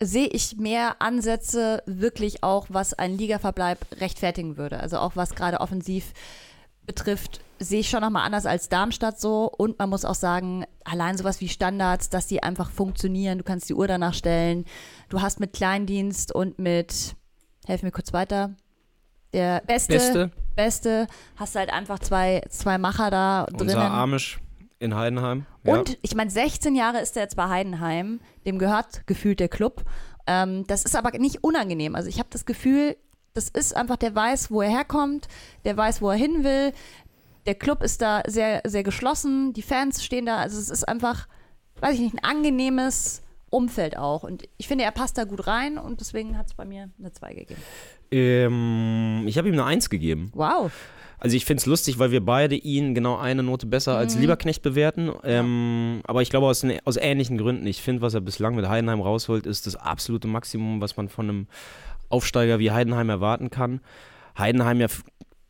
sehe ich mehr Ansätze wirklich auch, was ein Ligaverbleib rechtfertigen würde. Also auch was gerade offensiv betrifft, sehe ich schon nochmal anders als Darmstadt so. Und man muss auch sagen, allein sowas wie Standards, dass die einfach funktionieren. Du kannst die Uhr danach stellen. Du hast mit Kleindienst und mit, helf mir kurz weiter, der Beste, Beste. Beste hast halt einfach zwei, zwei Macher da Unser drinnen. Amish in Heidenheim. Ja. Und ich meine, 16 Jahre ist er jetzt bei Heidenheim, dem gehört gefühlt der Club. Ähm, das ist aber nicht unangenehm. Also ich habe das Gefühl, das ist einfach, der weiß, wo er herkommt, der weiß, wo er hin will. Der Club ist da sehr, sehr geschlossen, die Fans stehen da. Also es ist einfach, weiß ich nicht, ein angenehmes Umfeld auch. Und ich finde, er passt da gut rein und deswegen hat es bei mir eine 2 gegeben. Ähm, ich habe ihm eine Eins gegeben. Wow. Also ich finde es lustig, weil wir beide ihn genau eine Note besser Mhm. als Lieberknecht bewerten. Ähm, aber ich glaube aus, aus ähnlichen Gründen. Ich finde, was er bislang mit Heidenheim rausholt, ist das absolute Maximum, was man von einem Aufsteiger wie Heidenheim erwarten kann. Heidenheim ja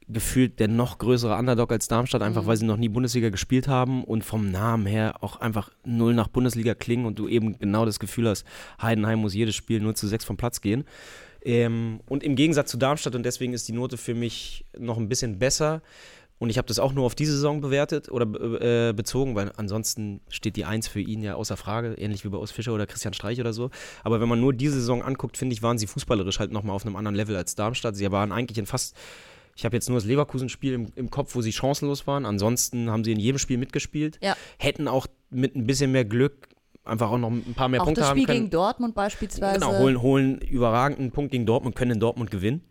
gefühlt der noch größere Underdog als Darmstadt, einfach Mhm. weil sie noch nie Bundesliga gespielt haben und vom Namen her auch einfach null nach Bundesliga klingen und du eben genau das Gefühl hast, Heidenheim muss jedes Spiel 0 zu 6 vom Platz gehen. Ähm, und im Gegensatz zu Darmstadt, und deswegen ist die Note für mich noch ein bisschen besser. Und ich habe das auch nur auf diese Saison bewertet oder äh, bezogen, weil ansonsten steht die Eins für ihn ja außer Frage, ähnlich wie bei Urs Fischer oder Christian Streich oder so. Aber wenn man nur diese Saison anguckt, finde ich, waren sie fußballerisch halt nochmal auf einem anderen Level als Darmstadt. Sie waren eigentlich in fast, ich habe jetzt nur das Leverkusen-Spiel im, im Kopf, wo sie chancenlos waren. Ansonsten haben sie in jedem Spiel mitgespielt. Ja. Hätten auch mit ein bisschen mehr Glück einfach auch noch ein paar mehr Auch Punkte das haben Spiel können. gegen Dortmund beispielsweise. Genau, holen, holen überragenden Punkt gegen Dortmund, können in Dortmund gewinnen.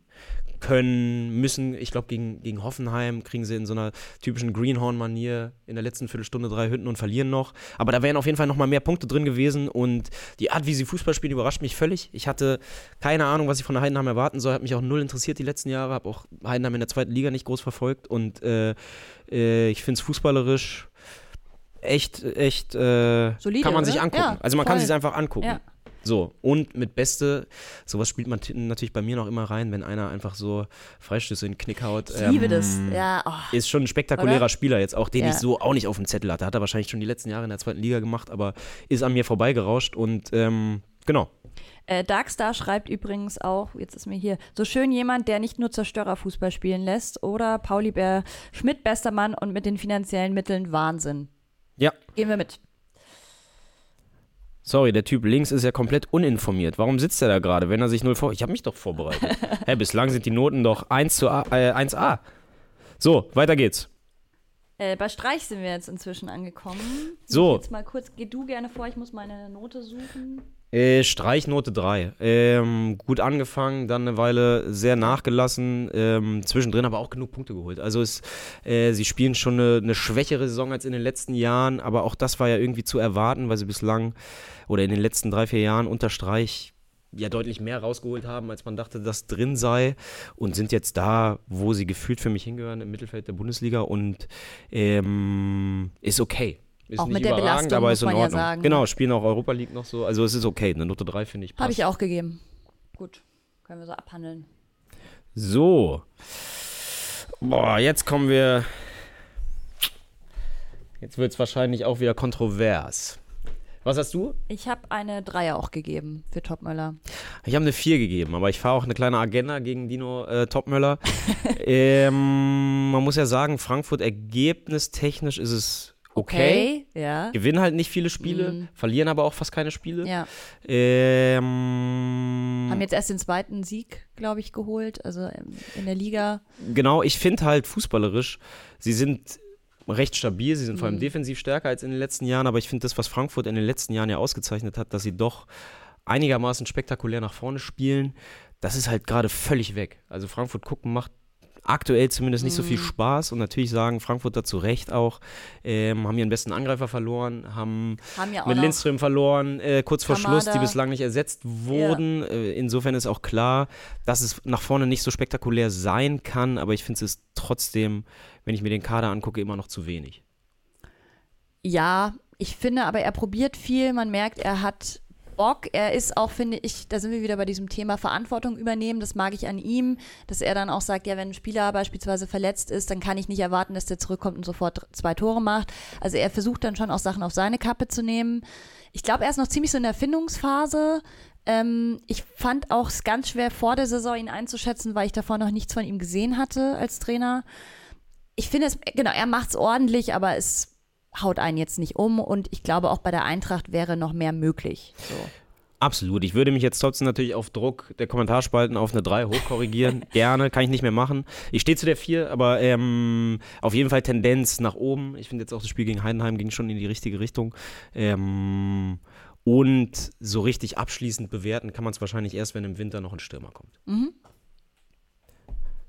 Können, müssen, ich glaube, gegen, gegen Hoffenheim kriegen sie in so einer typischen Greenhorn-Manier in der letzten Viertelstunde drei Hütten und verlieren noch. Aber da wären auf jeden Fall noch mal mehr Punkte drin gewesen und die Art, wie sie Fußball spielen, überrascht mich völlig. Ich hatte keine Ahnung, was ich von der Heidenheim erwarten soll. Hat mich auch null interessiert die letzten Jahre. Habe auch Heidenheim in der zweiten Liga nicht groß verfolgt und äh, äh, ich finde es fußballerisch echt, echt, äh, Solide, kann man sich oder? angucken. Ja, also man kann voll. sich einfach angucken. Ja. So, und mit Beste, sowas spielt man natürlich bei mir noch immer rein, wenn einer einfach so Freistöße in den Knick haut. Ich liebe Ähm, das. Ja, oh. Ist schon ein spektakulärer Oder? Spieler jetzt auch, den Ja. ich so auch nicht auf dem Zettel hatte. Hat er wahrscheinlich schon die letzten Jahre in der zweiten Liga gemacht, aber ist an mir vorbeigerauscht und ähm, genau. Äh, Darkstar schreibt übrigens auch, jetzt ist mir hier, so schön jemand, der nicht nur Zerstörerfußball spielen lässt. Oder Pauli Bär Schmidt, bester Mann und mit den finanziellen Mitteln Wahnsinn. Ja, Gehen wir mit. Sorry, der Typ links ist ja komplett uninformiert. Warum sitzt er da gerade, wenn er sich null vor... Ich habe mich doch vorbereitet. <laughs> Hä, bislang sind die Noten doch 1 zu A, äh, 1A. So, weiter geht's. Äh, bei Streich sind wir jetzt inzwischen angekommen. So. Jetzt mal kurz, geh du gerne vor, ich muss meine Note suchen. Äh, Streichnote 3. Ähm, gut angefangen, dann eine Weile sehr nachgelassen, ähm, zwischendrin aber auch genug Punkte geholt. Also es, äh, sie spielen schon eine, eine, schwächere Saison als in den letzten Jahren, aber auch das war ja irgendwie zu erwarten, weil sie bislang oder in den letzten drei, vier Jahren unter Streich ja deutlich mehr rausgeholt haben, als man dachte, dass drin sei und sind jetzt da, wo sie gefühlt für mich hingehören, im Mittelfeld der Bundesliga und ähm, ist okay. Ist auch mit der Belastung, aber ist in Ordnung. Ja sagen. Genau, spielen auch Europa League noch so. Also es ist okay. Eine Note 3 finde ich. Habe ich auch gegeben. Gut. Können wir so abhandeln. So. Boah, jetzt kommen wir. Jetzt wird es wahrscheinlich auch wieder kontrovers. Was hast du? Ich habe eine 3 auch gegeben für Topmöller. Ich habe eine 4 gegeben, aber ich fahre auch eine kleine Agenda gegen Dino äh, Topmöller. <laughs> ähm, man muss ja sagen, Frankfurt ergebnistechnisch ist es okay. okay ja. Gewinnen halt nicht viele Spiele, mhm. verlieren aber auch fast keine Spiele. Ja. Ähm, Haben jetzt erst den zweiten Sieg, glaube ich, geholt, also in der Liga. Genau, ich finde halt fußballerisch, sie sind recht stabil. Sie sind vor allem mhm. defensiv stärker als in den letzten Jahren, aber ich finde das, was Frankfurt in den letzten Jahren ja ausgezeichnet hat, dass sie doch einigermaßen spektakulär nach vorne spielen, das ist halt gerade völlig weg. Also Frankfurt gucken macht aktuell zumindest nicht so viel mhm. Spaß und natürlich sagen Frankfurt dazu recht auch, ähm, haben ihren besten Angreifer verloren, haben, haben ja mit Lindström verloren, äh, kurz vor Kamada. Schluss, die bislang nicht ersetzt wurden. Ja. Äh, insofern ist auch klar, dass es nach vorne nicht so spektakulär sein kann, aber ich finde es trotzdem, wenn ich mir den Kader angucke, immer noch zu wenig. Ja, ich finde aber, er probiert viel. Man merkt, er hat Bock. Er ist auch, finde ich, da sind wir wieder bei diesem Thema Verantwortung übernehmen. Das mag ich an ihm, dass er dann auch sagt, ja, wenn ein Spieler beispielsweise verletzt ist, dann kann ich nicht erwarten, dass der zurückkommt und sofort zwei Tore macht. Also er versucht dann schon auch Sachen auf seine Kappe zu nehmen. Ich glaube, er ist noch ziemlich so in der Findungsphase. Ähm, ich fand auch es ganz schwer vor der Saison ihn einzuschätzen, weil ich davor noch nichts von ihm gesehen hatte als Trainer. Ich finde es, genau, er macht es ordentlich, aber es haut einen jetzt nicht um und ich glaube auch bei der Eintracht wäre noch mehr möglich. So. Absolut. Ich würde mich jetzt trotzdem natürlich auf Druck der Kommentarspalten auf eine 3 hochkorrigieren. <laughs> Gerne, kann ich nicht mehr machen. Ich stehe zu der 4, aber ähm, auf jeden Fall Tendenz nach oben. Ich finde jetzt auch das Spiel gegen Heidenheim ging schon in die richtige Richtung. Ähm, und so richtig abschließend bewerten kann man es wahrscheinlich erst, wenn im Winter noch ein Stürmer kommt. Mhm.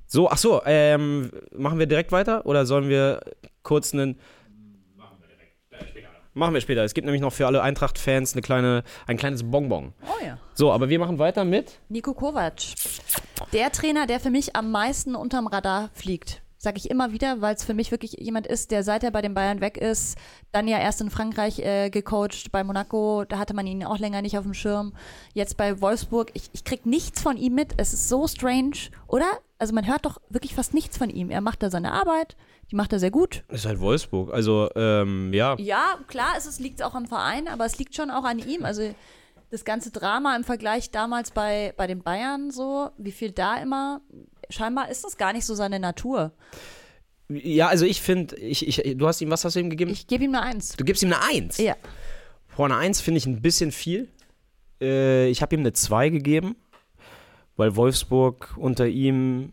So, ach so, ähm, machen wir direkt weiter oder sollen wir kurz einen Machen wir später. Es gibt nämlich noch für alle Eintracht-Fans eine kleine, ein kleines Bonbon. Oh ja. So, aber wir machen weiter mit Nico Kovac. Der Trainer, der für mich am meisten unterm Radar fliegt. Sag ich immer wieder, weil es für mich wirklich jemand ist, der seit er bei den Bayern weg ist, dann ja erst in Frankreich äh, gecoacht, bei Monaco, da hatte man ihn auch länger nicht auf dem Schirm. Jetzt bei Wolfsburg, ich, ich krieg nichts von ihm mit. Es ist so strange, oder? Also man hört doch wirklich fast nichts von ihm. Er macht da seine Arbeit, die macht er sehr gut. Ist halt Wolfsburg, also ähm, ja. Ja, klar, es liegt auch am Verein, aber es liegt schon auch an ihm. Also das ganze Drama im Vergleich damals bei, bei den Bayern so, wie viel da immer, scheinbar ist das gar nicht so seine Natur. Ja, also ich finde, ich, ich, du hast ihm, was hast du ihm gegeben? Ich gebe ihm eine Eins. Du gibst ihm eine Eins? Ja. Boah, eine Eins finde ich ein bisschen viel. Äh, ich habe ihm eine Zwei gegeben, weil Wolfsburg unter ihm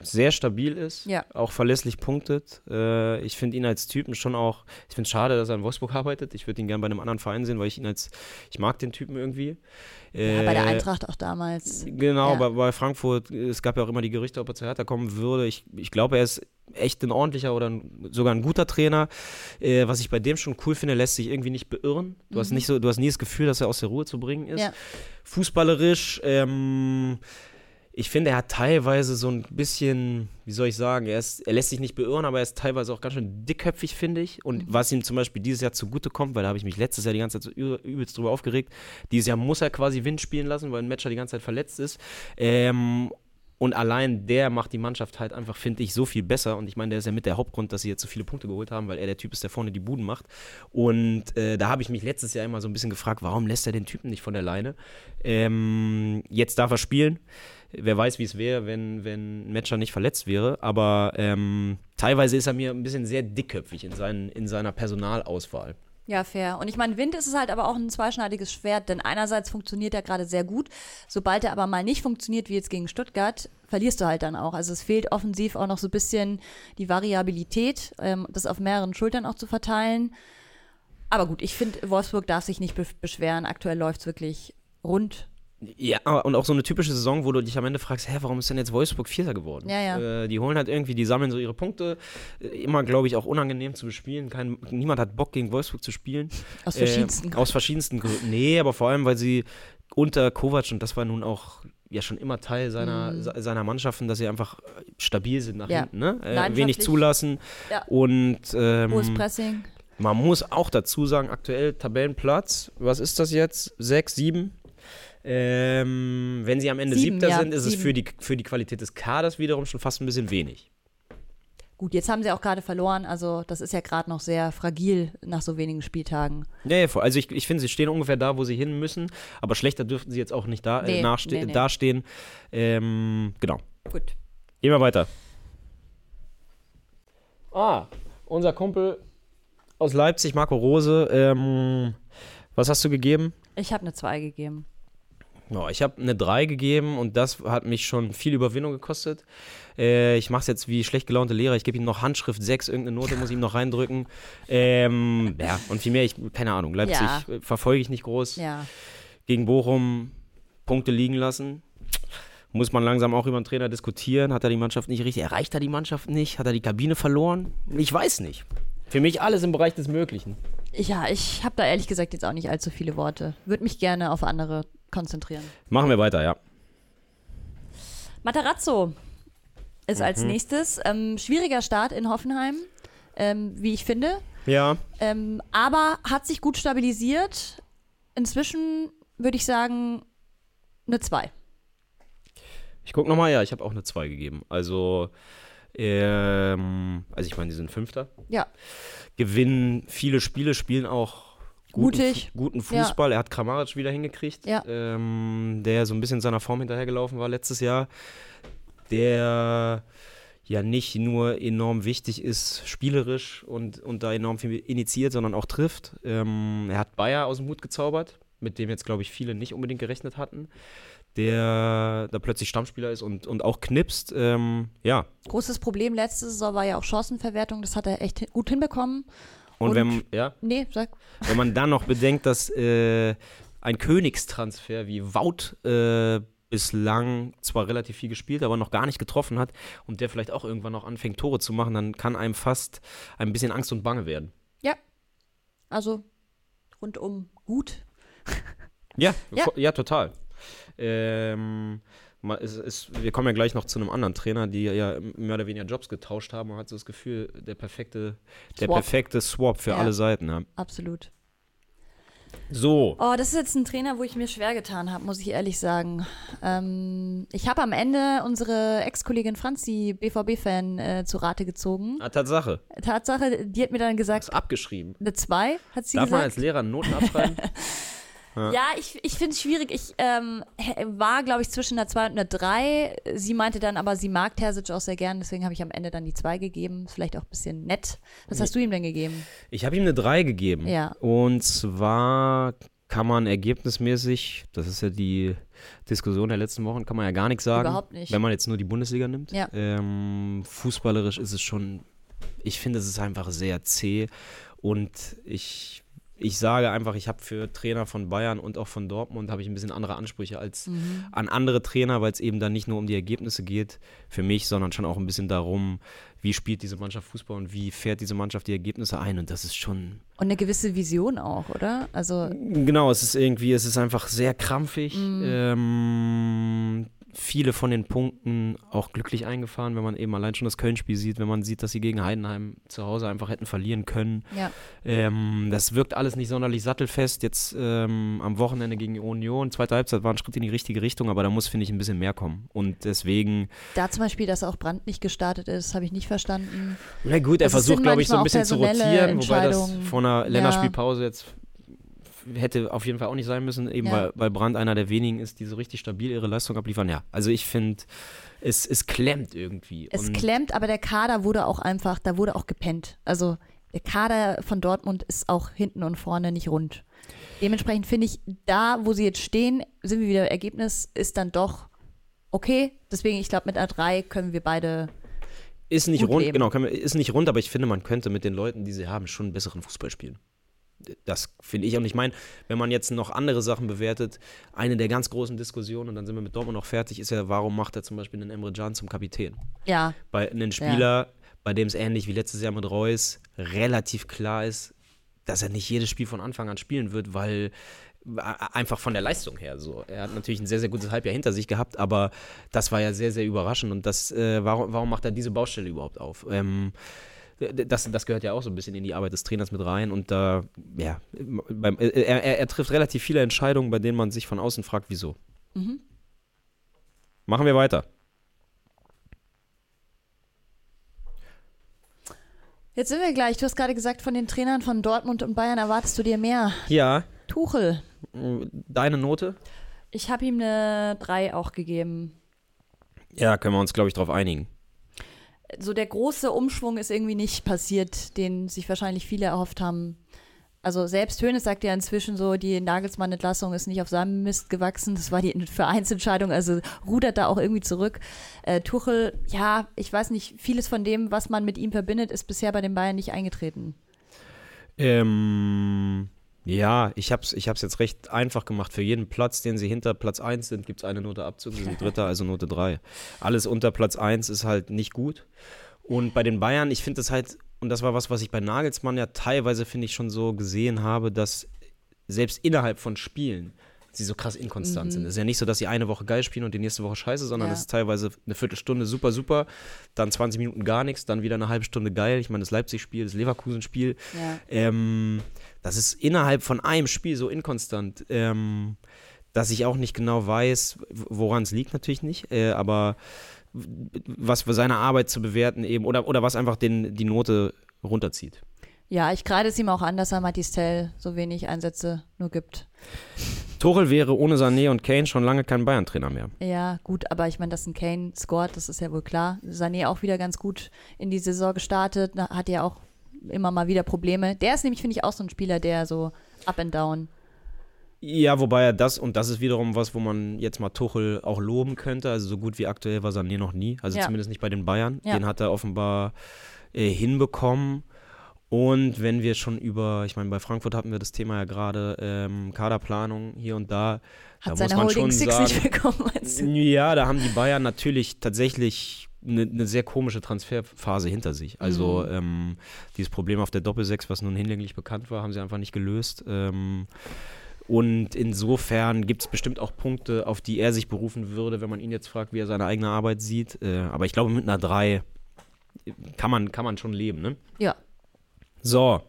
sehr stabil ist, ja. auch verlässlich punktet. Äh, ich finde ihn als Typen schon auch, ich finde es schade, dass er in Wolfsburg arbeitet. Ich würde ihn gerne bei einem anderen Verein sehen, weil ich ihn als, ich mag den Typen irgendwie. Äh, ja, bei der Eintracht auch damals. Genau, ja. bei, bei, Frankfurt, es gab ja auch immer die Gerüchte, ob er zu Hertha kommen würde. Ich, ich glaube, er ist echt ein ordentlicher oder ein, sogar ein guter Trainer. Äh, was ich bei dem schon cool finde, lässt sich irgendwie nicht beirren. Du, mhm. hast, nicht so, du hast nie das Gefühl, dass er aus der Ruhe zu bringen ist. Fußballerisch, ähm, ich finde, er hat teilweise so ein bisschen, wie soll ich sagen, er, ist, er lässt sich nicht beirren, aber er ist teilweise auch ganz schön dickköpfig, finde ich. Und mhm. was ihm zum Beispiel dieses Jahr zugute kommt, weil da habe ich mich letztes Jahr die ganze Zeit so übelst drüber aufgeregt, dieses Jahr muss er quasi Wind spielen lassen, weil ein Matcher die ganze Zeit verletzt ist. Ähm, und allein der macht die Mannschaft halt einfach, finde ich, so viel besser. Und ich meine, der ist ja mit der Hauptgrund, dass sie jetzt so viele Punkte geholt haben, weil er der Typ ist, der vorne die Buden macht. Und äh, da habe ich mich letztes Jahr immer so ein bisschen gefragt, warum lässt er den Typen nicht von der Leine? Ähm, jetzt darf er spielen wer weiß, wie es wäre, wenn, wenn Matcher nicht verletzt wäre. Aber ähm, teilweise ist er mir ein bisschen sehr dickköpfig in, seinen, in seiner Personalauswahl. Ja, fair. Und ich meine, Wind ist es halt aber auch ein zweischneidiges Schwert, denn einerseits funktioniert er gerade sehr gut. Sobald er aber mal nicht funktioniert, wie jetzt gegen Stuttgart, verlierst du halt dann auch. Also es fehlt offensiv auch noch so ein bisschen die Variabilität, ähm, das auf mehreren Schultern auch zu verteilen. Aber gut, ich finde, Wolfsburg darf sich nicht be beschweren. Aktuell läuft es wirklich rund. Ja, und auch so eine typische Saison, wo du dich am Ende fragst, hä, warum ist denn jetzt Wolfsburg Vierter geworden? Ja, ja. Äh, die holen halt irgendwie, die sammeln so ihre Punkte. Äh, immer, glaube ich, auch unangenehm zu bespielen. Kein, niemand hat Bock, gegen Wolfsburg zu spielen. Aus verschiedensten äh, Gründen. Aus verschiedensten Gründen. Nee, aber vor allem, weil sie unter Kovac, und das war nun auch ja schon immer Teil seiner, mhm. seiner Mannschaften, dass sie einfach stabil sind nach ja. hinten, ne? Äh, wenig zulassen ja. und ähm, hohes Pressing. Man muss auch dazu sagen, aktuell Tabellenplatz, was ist das jetzt? Sechs, sieben? Ähm, wenn sie am Ende sieben, Siebter ja, sind, ist sieben. es für die, für die Qualität des Kaders wiederum schon fast ein bisschen wenig. Gut, jetzt haben sie auch gerade verloren, also das ist ja gerade noch sehr fragil nach so wenigen Spieltagen. Ja, ja also ich, ich finde, sie stehen ungefähr da, wo sie hin müssen, aber schlechter dürften sie jetzt auch nicht da, äh, nee, äh, nee, nee. dastehen. Ähm, genau. Gut. Gehen wir weiter. Ah, unser Kumpel aus Leipzig, Marco Rose. Ähm, was hast du gegeben? Ich habe eine 2 gegeben. Oh, ich habe eine 3 gegeben und das hat mich schon viel Überwindung gekostet. Äh, ich mache es jetzt wie schlecht gelaunte Lehrer. Ich gebe ihm noch Handschrift 6, irgendeine Note muss ich ihm noch reindrücken. Ähm, ja, und viel mehr, ich, keine Ahnung, Leipzig ja. verfolge ich nicht groß. Ja. Gegen Bochum Punkte liegen lassen. Muss man langsam auch über den Trainer diskutieren. Hat er die Mannschaft nicht richtig? Erreicht er die Mannschaft nicht? Hat er die Kabine verloren? Ich weiß nicht. Für mich alles im Bereich des Möglichen. Ja, ich habe da ehrlich gesagt jetzt auch nicht allzu viele Worte. Würde mich gerne auf andere konzentrieren. Machen wir weiter, ja. Matarazzo ist mhm. als nächstes. Ähm, schwieriger Start in Hoffenheim, ähm, wie ich finde. Ja. Ähm, aber hat sich gut stabilisiert. Inzwischen würde ich sagen, eine 2. Ich gucke nochmal, ja, ich habe auch eine 2 gegeben. Also, ähm, also ich meine, die sind Fünfter. Ja. Gewinnen viele Spiele, spielen auch guten, Mutig. guten Fußball. Ja. Er hat Kramaric wieder hingekriegt, ja. ähm, der so ein bisschen seiner Form hinterhergelaufen war letztes Jahr. Der ja nicht nur enorm wichtig ist, spielerisch und, und da enorm viel initiiert, sondern auch trifft. Ähm, er hat Bayer aus dem Hut gezaubert, mit dem jetzt, glaube ich, viele nicht unbedingt gerechnet hatten der da plötzlich Stammspieler ist und, und auch knipst. Ähm, ja. Großes Problem letzte Saison war ja auch Chancenverwertung, das hat er echt gut hinbekommen. Und, und wenn, ja, nee, sag. wenn man dann noch bedenkt, dass äh, ein Königstransfer wie Wout äh, bislang zwar relativ viel gespielt, aber noch gar nicht getroffen hat und der vielleicht auch irgendwann noch anfängt, Tore zu machen, dann kann einem fast ein bisschen Angst und Bange werden. Ja. Also rundum gut. ja, ja, ja total. Ähm, es, es, wir kommen ja gleich noch zu einem anderen Trainer, die ja mehr oder weniger Jobs getauscht haben und hat so das Gefühl, der perfekte, der Swap. perfekte Swap für ja, alle Seiten. Ja. Absolut. So. Oh, das ist jetzt ein Trainer, wo ich mir schwer getan habe, muss ich ehrlich sagen. Ähm, ich habe am Ende unsere Ex-Kollegin Franzi, BVB-Fan, äh, zu Rate gezogen. Ah, Tatsache. Tatsache, die hat mir dann gesagt. Das abgeschrieben. Eine 2, hat sie Darf gesagt. Darf man als Lehrer Noten abschreiben? <laughs> Ja, ja ich, ich finde es schwierig. Ich ähm, war, glaube ich, zwischen einer 2 und einer 3. Sie meinte dann aber, sie mag Terzic auch sehr gern, deswegen habe ich am Ende dann die 2 gegeben. Ist vielleicht auch ein bisschen nett. Was hast du ihm denn gegeben? Ich habe ihm eine 3 gegeben. Ja. Und zwar kann man ergebnismäßig, das ist ja die Diskussion der letzten Wochen, kann man ja gar nichts sagen. Überhaupt nicht. Wenn man jetzt nur die Bundesliga nimmt. Ja. Ähm, fußballerisch ist es schon, ich finde, es ist einfach sehr zäh. Und ich ich sage einfach, ich habe für Trainer von Bayern und auch von Dortmund habe ich ein bisschen andere Ansprüche als mhm. an andere Trainer, weil es eben dann nicht nur um die Ergebnisse geht für mich, sondern schon auch ein bisschen darum, wie spielt diese Mannschaft Fußball und wie fährt diese Mannschaft die Ergebnisse ein und das ist schon und eine gewisse Vision auch, oder? Also genau, es ist irgendwie, es ist einfach sehr krampfig. Mhm. Ähm, viele von den Punkten auch glücklich eingefahren, wenn man eben allein schon das Köln-Spiel sieht, wenn man sieht, dass sie gegen Heidenheim zu Hause einfach hätten verlieren können. Ja. Ähm, das wirkt alles nicht sonderlich sattelfest. Jetzt ähm, am Wochenende gegen die Union, zweite Halbzeit war ein Schritt in die richtige Richtung, aber da muss, finde ich, ein bisschen mehr kommen. Und deswegen. Da zum Beispiel, dass auch Brand nicht gestartet ist, habe ich nicht verstanden. Na gut, er also versucht, glaube ich, so ein bisschen zu rotieren, wobei das vor einer Länderspielpause ja. jetzt hätte auf jeden Fall auch nicht sein müssen, eben ja. weil, weil Brandt einer der wenigen ist, die so richtig stabil ihre Leistung abliefern. Ja, also ich finde, es, es klemmt irgendwie. Es klemmt, aber der Kader wurde auch einfach, da wurde auch gepennt. Also der Kader von Dortmund ist auch hinten und vorne nicht rund. Dementsprechend finde ich, da, wo sie jetzt stehen, sind wir wieder, Ergebnis ist dann doch okay. Deswegen, ich glaube, mit A3 können wir beide. Ist nicht rund, leben. genau, ist nicht rund, aber ich finde, man könnte mit den Leuten, die sie haben, schon einen besseren Fußball spielen. Das finde ich. Und ich meine, wenn man jetzt noch andere Sachen bewertet, eine der ganz großen Diskussionen, und dann sind wir mit Dortmund noch fertig, ist ja, warum macht er zum Beispiel den Emre Can zum Kapitän? Ja. Bei einem Spieler, bei dem es ähnlich wie letztes Jahr mit Reus relativ klar ist, dass er nicht jedes Spiel von Anfang an spielen wird, weil einfach von der Leistung her so. Er hat natürlich ein sehr, sehr gutes Halbjahr hinter sich gehabt, aber das war ja sehr, sehr überraschend. Und das, äh, warum, warum macht er diese Baustelle überhaupt auf? Ähm, das, das gehört ja auch so ein bisschen in die Arbeit des Trainers mit rein. Und da, ja, beim, äh, er, er, er, trifft relativ viele Entscheidungen, bei denen man sich von außen fragt, wieso. Mhm. Machen wir weiter. Jetzt sind wir gleich. Du hast gerade gesagt, von den Trainern von Dortmund und Bayern erwartest du dir mehr. Ja. Tuchel. Deine Note? Ich habe ihm eine 3 auch gegeben. Ja, können wir uns, glaube ich, darauf einigen. So der große Umschwung ist irgendwie nicht passiert, den sich wahrscheinlich viele erhofft haben. Also selbst Hönes sagt ja inzwischen so, die Nagelsmann-Entlassung ist nicht auf seinem Mist gewachsen. Das war die Vereinsentscheidung, also rudert da auch irgendwie zurück. Äh, Tuchel, ja, ich weiß nicht, vieles von dem, was man mit ihm verbindet, ist bisher bei den Bayern nicht eingetreten. Ähm, ja, ich habe es ich hab's jetzt recht einfach gemacht. Für jeden Platz, den sie hinter Platz 1 sind, gibt es eine Note Abzug. Sie sind Dritter, <laughs> also Note 3. Alles unter Platz 1 ist halt nicht gut. Und bei den Bayern, ich finde das halt und das war was, was ich bei Nagelsmann ja teilweise, finde ich, schon so gesehen habe, dass selbst innerhalb von Spielen sie so krass inkonstant mhm. sind. Es ist ja nicht so, dass sie eine Woche geil spielen und die nächste Woche scheiße, sondern es ist teilweise eine Viertelstunde super, super, dann 20 Minuten gar nichts, dann wieder eine halbe Stunde geil. Ich meine, das Leipzig-Spiel, das Leverkusen-Spiel. Ja. Ähm, das ist innerhalb von einem Spiel so inkonstant, ähm, dass ich auch nicht genau weiß, woran es liegt, natürlich nicht, äh, aber was für seine Arbeit zu bewerten eben oder, oder was einfach den, die Note runterzieht. Ja, ich kreide es ihm auch an, dass er Matistel so wenig Einsätze nur gibt. Tuchel wäre ohne Sané und Kane schon lange kein Bayern-Trainer mehr. Ja, gut, aber ich meine, dass ein Kane scored, das ist ja wohl klar. Sané auch wieder ganz gut in die Saison gestartet, hat ja auch immer mal wieder Probleme. Der ist nämlich, finde ich, auch so ein Spieler, der so up and down ja, wobei er das, und das ist wiederum was, wo man jetzt mal Tuchel auch loben könnte. Also so gut wie aktuell war Sané noch nie. Also ja. zumindest nicht bei den Bayern. Ja. Den hat er offenbar äh, hinbekommen. Und wenn wir schon über, ich meine, bei Frankfurt hatten wir das Thema ja gerade, ähm, Kaderplanung hier und da. Hat da seine muss man Holding schon Six sagen, nicht bekommen? Ja, da haben die Bayern natürlich tatsächlich eine, eine sehr komische Transferphase hinter sich. Also mhm. ähm, dieses Problem auf der Doppelsechs, was nun hinlänglich bekannt war, haben sie einfach nicht gelöst. Ähm, und insofern gibt es bestimmt auch Punkte, auf die er sich berufen würde, wenn man ihn jetzt fragt, wie er seine eigene Arbeit sieht. Äh, aber ich glaube, mit einer 3 kann man, kann man schon leben, ne? Ja. So.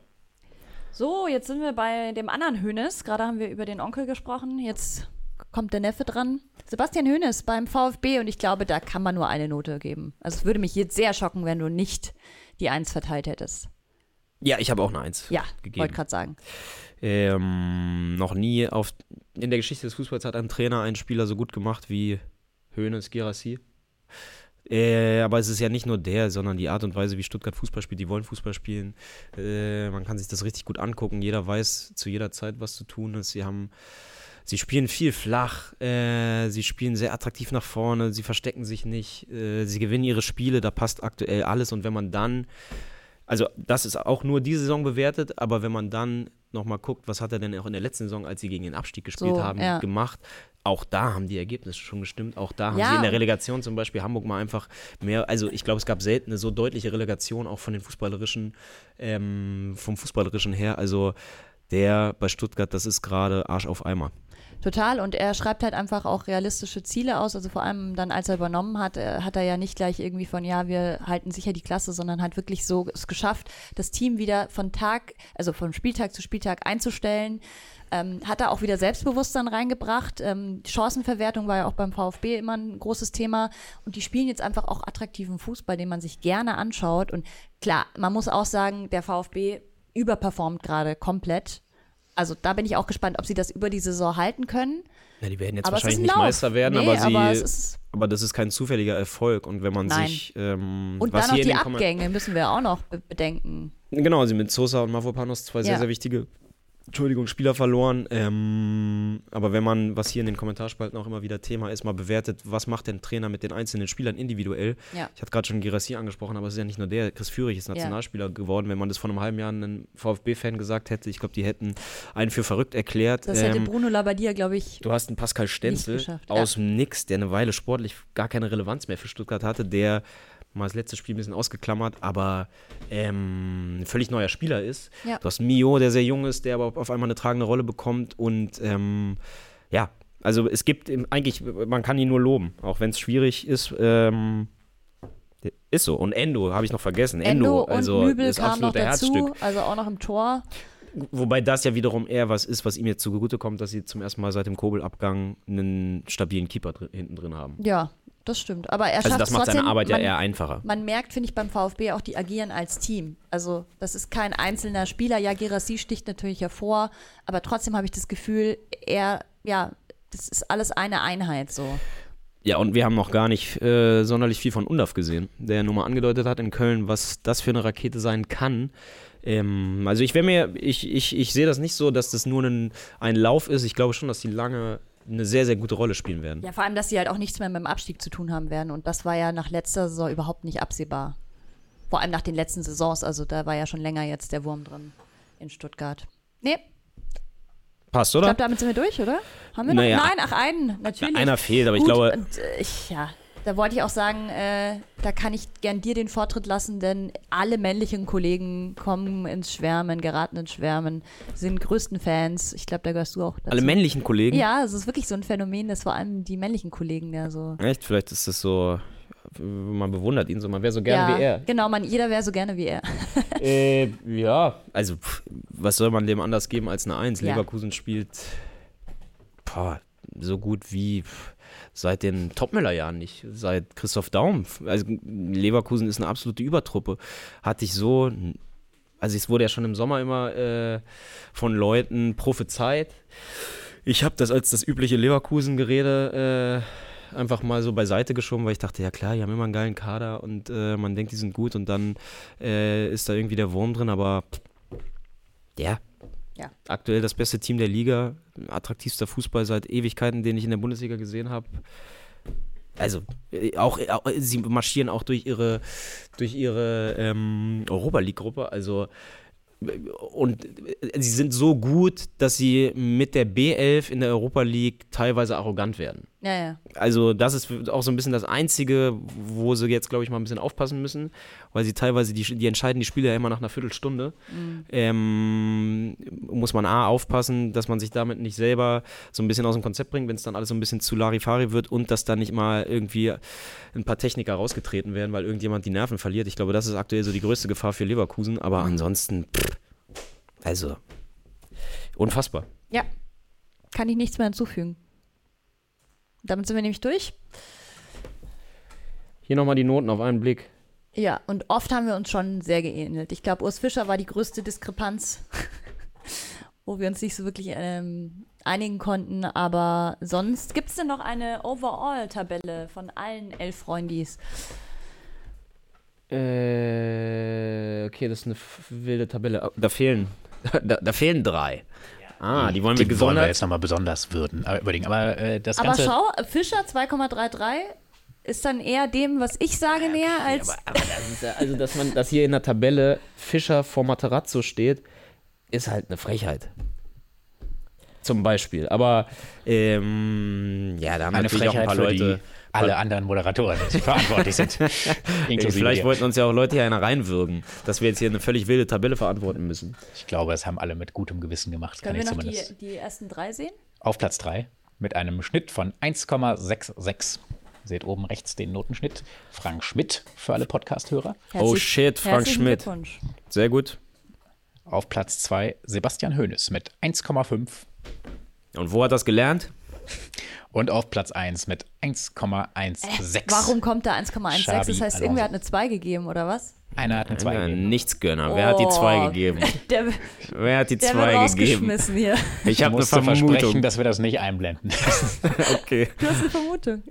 So, jetzt sind wir bei dem anderen Hönes. Gerade haben wir über den Onkel gesprochen. Jetzt kommt der Neffe dran. Sebastian Hönes beim VfB und ich glaube, da kann man nur eine Note geben. Also es würde mich jetzt sehr schocken, wenn du nicht die 1 verteilt hättest. Ja, ich habe auch eine 1 ja, gegeben. Ja, wollte gerade sagen. Ähm, noch nie auf, in der Geschichte des Fußballs hat ein Trainer einen Spieler so gut gemacht wie Hoeneß Girassi. Äh, aber es ist ja nicht nur der, sondern die Art und Weise, wie Stuttgart Fußball spielt. Die wollen Fußball spielen. Äh, man kann sich das richtig gut angucken. Jeder weiß zu jeder Zeit, was zu tun ist. Sie haben, sie spielen viel flach. Äh, sie spielen sehr attraktiv nach vorne. Sie verstecken sich nicht. Äh, sie gewinnen ihre Spiele. Da passt aktuell alles. Und wenn man dann, also das ist auch nur diese Saison bewertet, aber wenn man dann nochmal guckt, was hat er denn auch in der letzten Saison, als sie gegen den Abstieg gespielt so, haben, ja. gemacht. Auch da haben die Ergebnisse schon gestimmt. Auch da haben ja. sie in der Relegation zum Beispiel Hamburg mal einfach mehr, also ich glaube, es gab selten eine so deutliche Relegation, auch von den fußballerischen, ähm, vom fußballerischen her. Also der bei Stuttgart, das ist gerade Arsch auf Eimer. Total. Und er schreibt halt einfach auch realistische Ziele aus. Also vor allem dann, als er übernommen hat, äh, hat er ja nicht gleich irgendwie von, ja, wir halten sicher die Klasse, sondern hat wirklich so es geschafft, das Team wieder von Tag, also von Spieltag zu Spieltag einzustellen. Ähm, hat er auch wieder Selbstbewusstsein reingebracht. Ähm, Chancenverwertung war ja auch beim VfB immer ein großes Thema. Und die spielen jetzt einfach auch attraktiven Fußball, den man sich gerne anschaut. Und klar, man muss auch sagen, der VfB überperformt gerade komplett. Also da bin ich auch gespannt, ob sie das über die Saison halten können. Ja, die werden jetzt aber wahrscheinlich nicht Meister werden, nee, aber, sie, aber, aber, das ist kein zufälliger Erfolg. Und wenn man Nein. sich. Ähm, und dann noch die Abgänge müssen wir auch noch bedenken. Genau, also mit Sosa und Mavropanos zwei ja. sehr, sehr wichtige Entschuldigung, Spieler verloren. Ähm, aber wenn man, was hier in den Kommentarspalten auch immer wieder Thema ist, mal bewertet, was macht denn Trainer mit den einzelnen Spielern individuell? Ja. Ich hatte gerade schon Girassi angesprochen, aber es ist ja nicht nur der. Chris Führig ist Nationalspieler geworden. Wenn man das vor einem halben Jahr einem VfB-Fan gesagt hätte, ich glaube, die hätten einen für verrückt erklärt. Das hätte Ähm, Bruno Labbadia, glaube ich, Du hast einen Pascal Stenzel aus dem Nix, der eine Weile sportlich gar keine Relevanz mehr für Stuttgart hatte, der mal das letzte Spiel ein bisschen ausgeklammert, aber ähm, ein völlig neuer Spieler ist. Ja. Du hast Mio, der sehr jung ist, der aber auf einmal eine tragende Rolle bekommt und ähm, ja, also es gibt eigentlich, man kann ihn nur loben, auch wenn es schwierig ist. Ähm, ist so. Und Endo habe ich noch vergessen. Endo Endo, und also Nübel ist kam noch dazu, Herzstück. also auch noch im Tor. Wobei das ja wiederum eher was ist, was ihm jetzt zugutekommt, dass sie zum ersten Mal seit dem Kobel-Abgang einen stabilen Keeper dr hinten drin haben. Ja, das stimmt. Aber er Also schafft das macht trotzdem, seine Arbeit ja man, eher einfacher. Man merkt, finde ich, beim VfB auch, die agieren als Team. Also das ist kein einzelner Spieler. Ja, Gerassi sticht natürlich hervor, aber trotzdem habe ich das Gefühl, er, ja, das ist alles eine Einheit so. Ja, und wir haben noch gar nicht äh, sonderlich viel von Undaf gesehen, der nur mal angedeutet hat in Köln, was das für eine Rakete sein kann. Ähm, also ich wäre mir, ich, ich, ich sehe das nicht so, dass das nur ein, ein Lauf ist. Ich glaube schon, dass die lange eine sehr, sehr gute Rolle spielen werden. Ja, vor allem, dass sie halt auch nichts mehr mit dem Abstieg zu tun haben werden. Und das war ja nach letzter Saison überhaupt nicht absehbar. Vor allem nach den letzten Saisons. Also da war ja schon länger jetzt der Wurm drin in Stuttgart. Nee, Passt, ich oder? glaube, damit sind wir durch, oder? Haben wir noch? Naja. Nein, ach, einen, natürlich. Einer fehlt, aber ich Gut, glaube, Und, äh, ich, ja, da wollte ich auch sagen, äh, da kann ich gern dir den Vortritt lassen, denn alle männlichen Kollegen kommen ins Schwärmen, geraten ins Schwärmen, sind größten Fans. Ich glaube, da gehörst du auch dazu. alle männlichen Kollegen. Ja, es ist wirklich so ein Phänomen, dass vor allem die männlichen Kollegen da so. Echt? Vielleicht ist das so, man bewundert ihn so, man wäre so gerne ja, wie er. Genau, man, jeder wäre so gerne wie er. Äh, ja, also pff, was soll man dem anders geben als eine Eins? Ja. Leverkusen spielt boah, so gut wie pff, seit den Topmüller-Jahren nicht, seit Christoph Daum. Also Leverkusen ist eine absolute Übertruppe. Hatte ich so, also es wurde ja schon im Sommer immer äh, von Leuten prophezeit. Ich habe das als das übliche Leverkusen-Gerede äh, einfach mal so beiseite geschoben, weil ich dachte, ja klar, die haben immer einen geilen Kader und äh, man denkt, die sind gut und dann äh, ist da irgendwie der Wurm drin, aber ja. Ja. Aktuell das beste Team der Liga, attraktivster Fußball seit Ewigkeiten, den ich in der Bundesliga gesehen habe. Also, äh, auch, auch sie marschieren auch durch ihre, durch ihre ähm, Europa League-Gruppe. Also, äh, und äh, sie sind so gut, dass sie mit der B11 in der Europa League teilweise arrogant werden. Ja, ja. Also das ist auch so ein bisschen das Einzige, wo sie jetzt, glaube ich, mal ein bisschen aufpassen müssen, weil sie teilweise, die, die entscheiden die Spiele ja immer nach einer Viertelstunde. Ähm, muss man A, aufpassen, dass man sich damit nicht selber so ein bisschen aus dem Konzept bringt, wenn es dann alles so ein bisschen zu Larifari wird und dass dann nicht mal irgendwie ein paar Techniker rausgetreten werden, weil irgendjemand die Nerven verliert. Ich glaube, das ist aktuell so die größte Gefahr für Leverkusen, aber ansonsten, pff, also, unfassbar. Ja. Kann ich nichts mehr hinzufügen. Damit sind wir nämlich durch. Hier nochmal die Noten auf einen Blick. Ja, und oft haben wir uns schon sehr geähnelt. Ich glaube, Urs Fischer war die größte Diskrepanz, <laughs> wo wir uns nicht so wirklich ähm, einigen konnten. Aber sonst gibt es denn noch eine Overall-Tabelle von allen elf Freundis? Äh, okay, das ist eine wilde Tabelle. Oh, Da fehlen, <laughs> da, da fehlen drei. Ah, die wollen wir die wollen wir jetzt nochmal besonders würden, äh, würdigen. Aber äh, das Aber Ganze. schau, Fischer 2,33 ist dann eher dem, was ich sage, näher als. aber, aber das ist ja, also, dass man, dass hier in der Tabelle Fischer vor Materazzo steht, ist halt eine Frechheit. Zum Beispiel. Aber, ähm, ja, da haben eine natürlich auch ein Frechheit paar Leute. die alle anderen Moderatoren, die verantwortlich sind. <laughs> Vielleicht wollten uns ja auch Leute hier einer reinwürgen, dass wir jetzt hier eine völlig wilde Tabelle verantworten müssen. Ich glaube, es haben alle mit gutem Gewissen gemacht, kann Können ich wir noch zumindest. die, die ersten drei sehen? Auf Platz 3 mit einem Schnitt von 1,66. Seht oben rechts den Notenschnitt. Frank Schmidt für alle Podcast-Hörer. Oh shit, Frank Schmidt. Sehr gut. Auf Platz 2 Sebastian Hoeneß mit 1,5. Und wo hat das gelernt? Und auf Platz 1 mit 1,16. Warum kommt da 1,16? Xabi Das heißt, Alonso. irgendwer hat eine 2 gegeben, oder was? Einer hat eine 2 Ja, gegeben. Nichtsgönner. Wer hat die Oh. zwei gegeben? <laughs> Der, Wer hat die der wird zwei gegeben? rausgeschmissen hier. <laughs> Ich habe eine musste versprechen, Vermutung. dass wir das nicht einblenden. <laughs> Okay. Du hast eine Vermutung.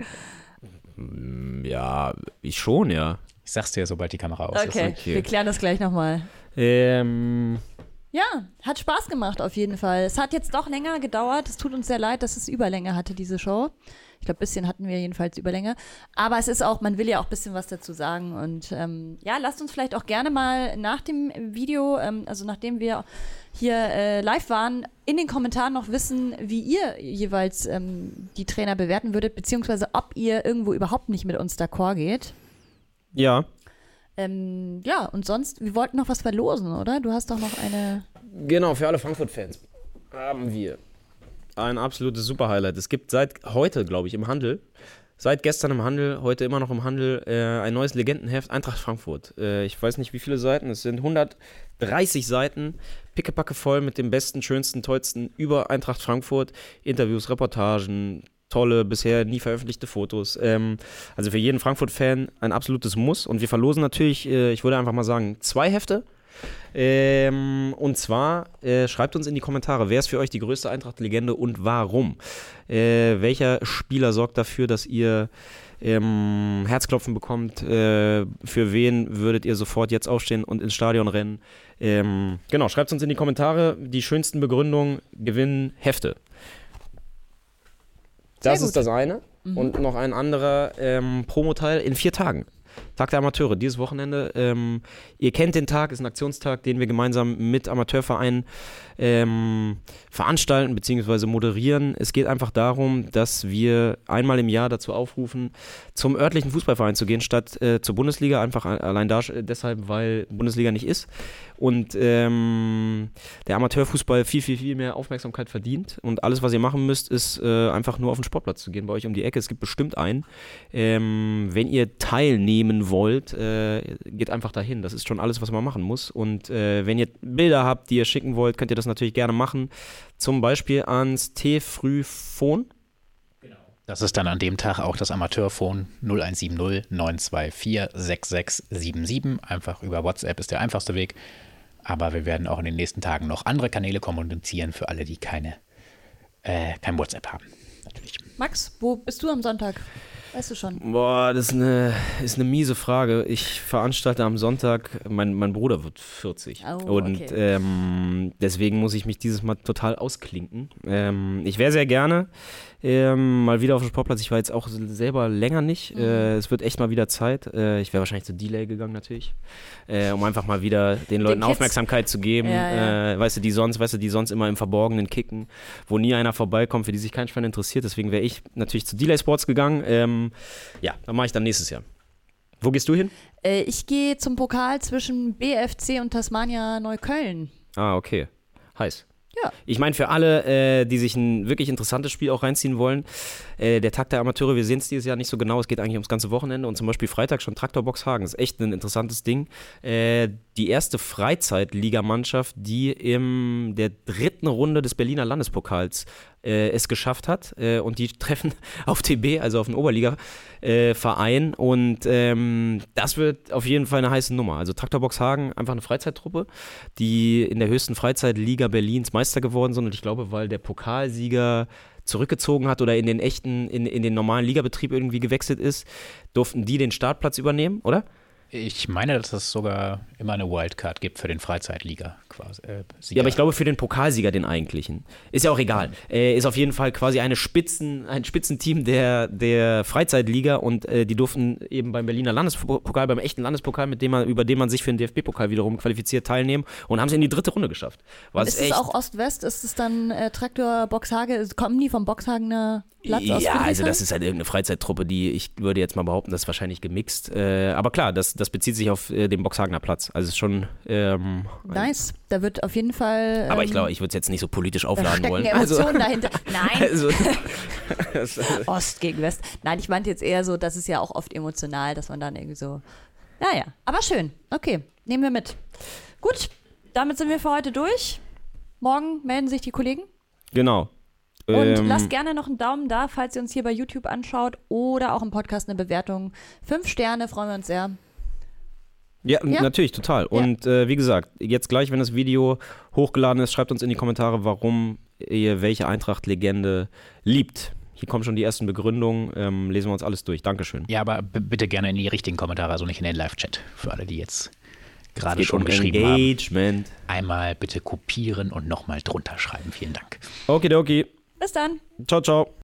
Ja, ich schon, ja. Ich sag's dir, sobald die Kamera aus Okay, okay. wir klären das gleich nochmal. Ähm, Ja, hat Spaß gemacht auf jeden Fall. Es hat jetzt doch länger gedauert. Es tut uns sehr leid, dass es Überlänge hatte, diese Show. Ich glaube, ein bisschen hatten wir jedenfalls Überlänge. Aber es ist auch, man will ja auch ein bisschen was dazu sagen. Und ähm, ja, lasst uns vielleicht auch gerne mal nach dem Video, ähm, also nachdem wir hier äh, live waren, in den Kommentaren noch wissen, wie ihr jeweils ähm, die Trainer bewerten würdet, beziehungsweise ob ihr irgendwo überhaupt nicht mit uns d'accord geht. Ja. Ähm, ja, und sonst, wir wollten noch was verlosen, oder? Du hast doch noch eine. Genau, für alle Frankfurt-Fans haben wir ein absolutes Super-Highlight. Es gibt seit heute, glaube ich, im Handel, seit gestern im Handel, heute immer noch im Handel, äh, ein neues Legendenheft Eintracht Frankfurt. Äh, ich weiß nicht, wie viele Seiten, es sind 130 Seiten, pickepacke voll mit dem besten, schönsten, tollsten über Eintracht Frankfurt. Interviews, Reportagen, tolle, bisher nie veröffentlichte Fotos. Ähm, also für jeden Frankfurt-Fan ein absolutes Muss. Und wir verlosen natürlich, äh, ich würde einfach mal sagen, zwei Hefte. Ähm, und zwar äh, schreibt uns in die Kommentare, wer ist für euch die größte Eintracht-Legende und warum? Äh, welcher Spieler sorgt dafür, dass ihr ähm, Herzklopfen bekommt? Äh, für wen würdet ihr sofort jetzt aufstehen und ins Stadion rennen? Ähm, genau, schreibt uns in die Kommentare. Die schönsten Begründungen gewinnen Hefte. Das ist das eine. Und noch ein anderer ähm, Promoteil in vier Tagen. Tag der Amateure, dieses Wochenende. Ähm, ihr kennt den Tag, ist ein Aktionstag, den wir gemeinsam mit Amateurvereinen ähm, veranstalten bzw. moderieren. Es geht einfach darum, dass wir einmal im Jahr dazu aufrufen, zum örtlichen Fußballverein zu gehen, statt äh, zur Bundesliga. Einfach allein da, deshalb, weil Bundesliga nicht ist. Und ähm, der Amateurfußball viel, viel, viel mehr Aufmerksamkeit verdient. Und alles, was ihr machen müsst, ist äh, einfach nur auf den Sportplatz zu gehen, bei euch um die Ecke. Es gibt bestimmt einen. Ähm, wenn ihr teilnehmen wollt, äh, geht einfach dahin. Das ist schon alles, was man machen muss. Und äh, wenn ihr Bilder habt, die ihr schicken wollt, könnt ihr das natürlich gerne machen. Zum Beispiel ans T-Frühphone. Das ist dann an dem Tag auch das Amateurphone 0170 924 6677. Einfach über WhatsApp ist der einfachste Weg. Aber wir werden auch in den nächsten Tagen noch andere Kanäle kommunizieren für alle, die keine, äh, kein WhatsApp haben. Natürlich. Max, wo bist du am Sonntag? Weißt du schon. Boah, das ist eine, ist eine miese Frage. Ich veranstalte am Sonntag, mein, mein Bruder wird 40. Oh, und okay. ähm, deswegen muss ich mich dieses Mal total ausklinken. Ähm, ich wäre sehr gerne ähm, mal wieder auf dem Sportplatz. Ich war jetzt auch selber länger nicht. Mhm. Äh, es wird echt mal wieder Zeit. Äh, ich wäre wahrscheinlich zu Delay gegangen natürlich, äh, um einfach mal wieder den Leuten Kids. Aufmerksamkeit zu geben. Ja, ja. Äh, weißt du, die sonst, weißt du, die sonst immer im Verborgenen kicken, wo nie einer vorbeikommt, für die sich kein Schwein interessiert. Deswegen wäre ich natürlich zu Delay Sports gegangen. Ähm, ja, dann mache ich dann nächstes Jahr. Wo gehst du hin? Äh, ich gehe zum Pokal zwischen BFC und Tasmania Neukölln. Ah, okay. Heiß. Ja. Ich meine, für alle, äh, die sich ein wirklich interessantes Spiel auch reinziehen wollen, äh, der Tag der Amateure, wir sehen es dieses Jahr nicht so genau, es geht eigentlich ums ganze Wochenende und zum Beispiel Freitag schon Traktorbox Hagen, ist echt ein interessantes Ding. Äh, die erste Freizeitligamannschaft, die in der dritten Runde des Berliner Landespokals äh, es geschafft hat äh, und die <laughs> treffen auf TB, also auf den Oberliga-Verein und ähm, das wird auf jeden Fall eine heiße Nummer. Also Traktorbox Hagen, einfach eine Freizeittruppe, die in der höchsten Freizeitliga Berlins Meister geworden sind und ich glaube, weil der Pokalsieger zurückgezogen hat oder in den echten, in, in den normalen Ligabetrieb irgendwie gewechselt ist, durften die den Startplatz übernehmen, oder? Ich meine, dass es sogar immer eine Wildcard gibt für den Freizeitliga quasi. Äh, Sieger. Ja, aber ich glaube für den Pokalsieger den eigentlichen. Ist ja auch egal. Äh, ist auf jeden Fall quasi eine Spitzen, ein Spitzenteam der, der Freizeitliga und äh, die durften eben beim Berliner Landespokal, beim echten Landespokal, mit dem man, über den man sich für den DFB-Pokal wiederum qualifiziert, teilnehmen und haben es in die dritte Runde geschafft. Was ist es auch Ost-West? Ist es dann äh, Traktor Boxhage? Kommen die vom Boxhagener Platz aus Ja, also das ist halt irgendeine Freizeittruppe, die ich würde jetzt mal behaupten, das ist wahrscheinlich gemixt. Äh, aber klar, das, das bezieht sich auf äh, den Boxhagener Platz. Also es ist schon. Ähm, Nice. Da wird auf jeden Fall. aber ich ähm, glaube, ich würde es jetzt nicht so politisch aufladen wollen. Emotionen dahinter. <laughs> Nein, also, <laughs> Ost gegen West. Nein, ich meinte jetzt eher so, das ist ja auch oft emotional, dass man dann irgendwie so. Naja, aber schön. Okay, nehmen wir mit. Gut, damit sind wir für heute durch. Morgen melden sich die Kollegen. genau. Und Ähm, lasst gerne noch einen Daumen da, falls ihr uns hier bei YouTube anschaut oder auch im Podcast eine Bewertung. Fünf Sterne, freuen wir uns sehr. Ja, Ja. natürlich, total. Und äh, wie gesagt, jetzt gleich, wenn das Video hochgeladen ist, schreibt uns in die Kommentare, warum ihr welche Eintracht-Legende liebt. Hier kommen schon die ersten Begründungen. Ähm, lesen wir uns alles durch. Dankeschön. Ja, aber bitte gerne in die richtigen Kommentare, also nicht in den Live-Chat. Für alle, die jetzt gerade schon um geschrieben haben, Engagement. einmal bitte kopieren und nochmal drunter schreiben. Vielen Dank. Okidoki. Bis dann. Ciao, ciao.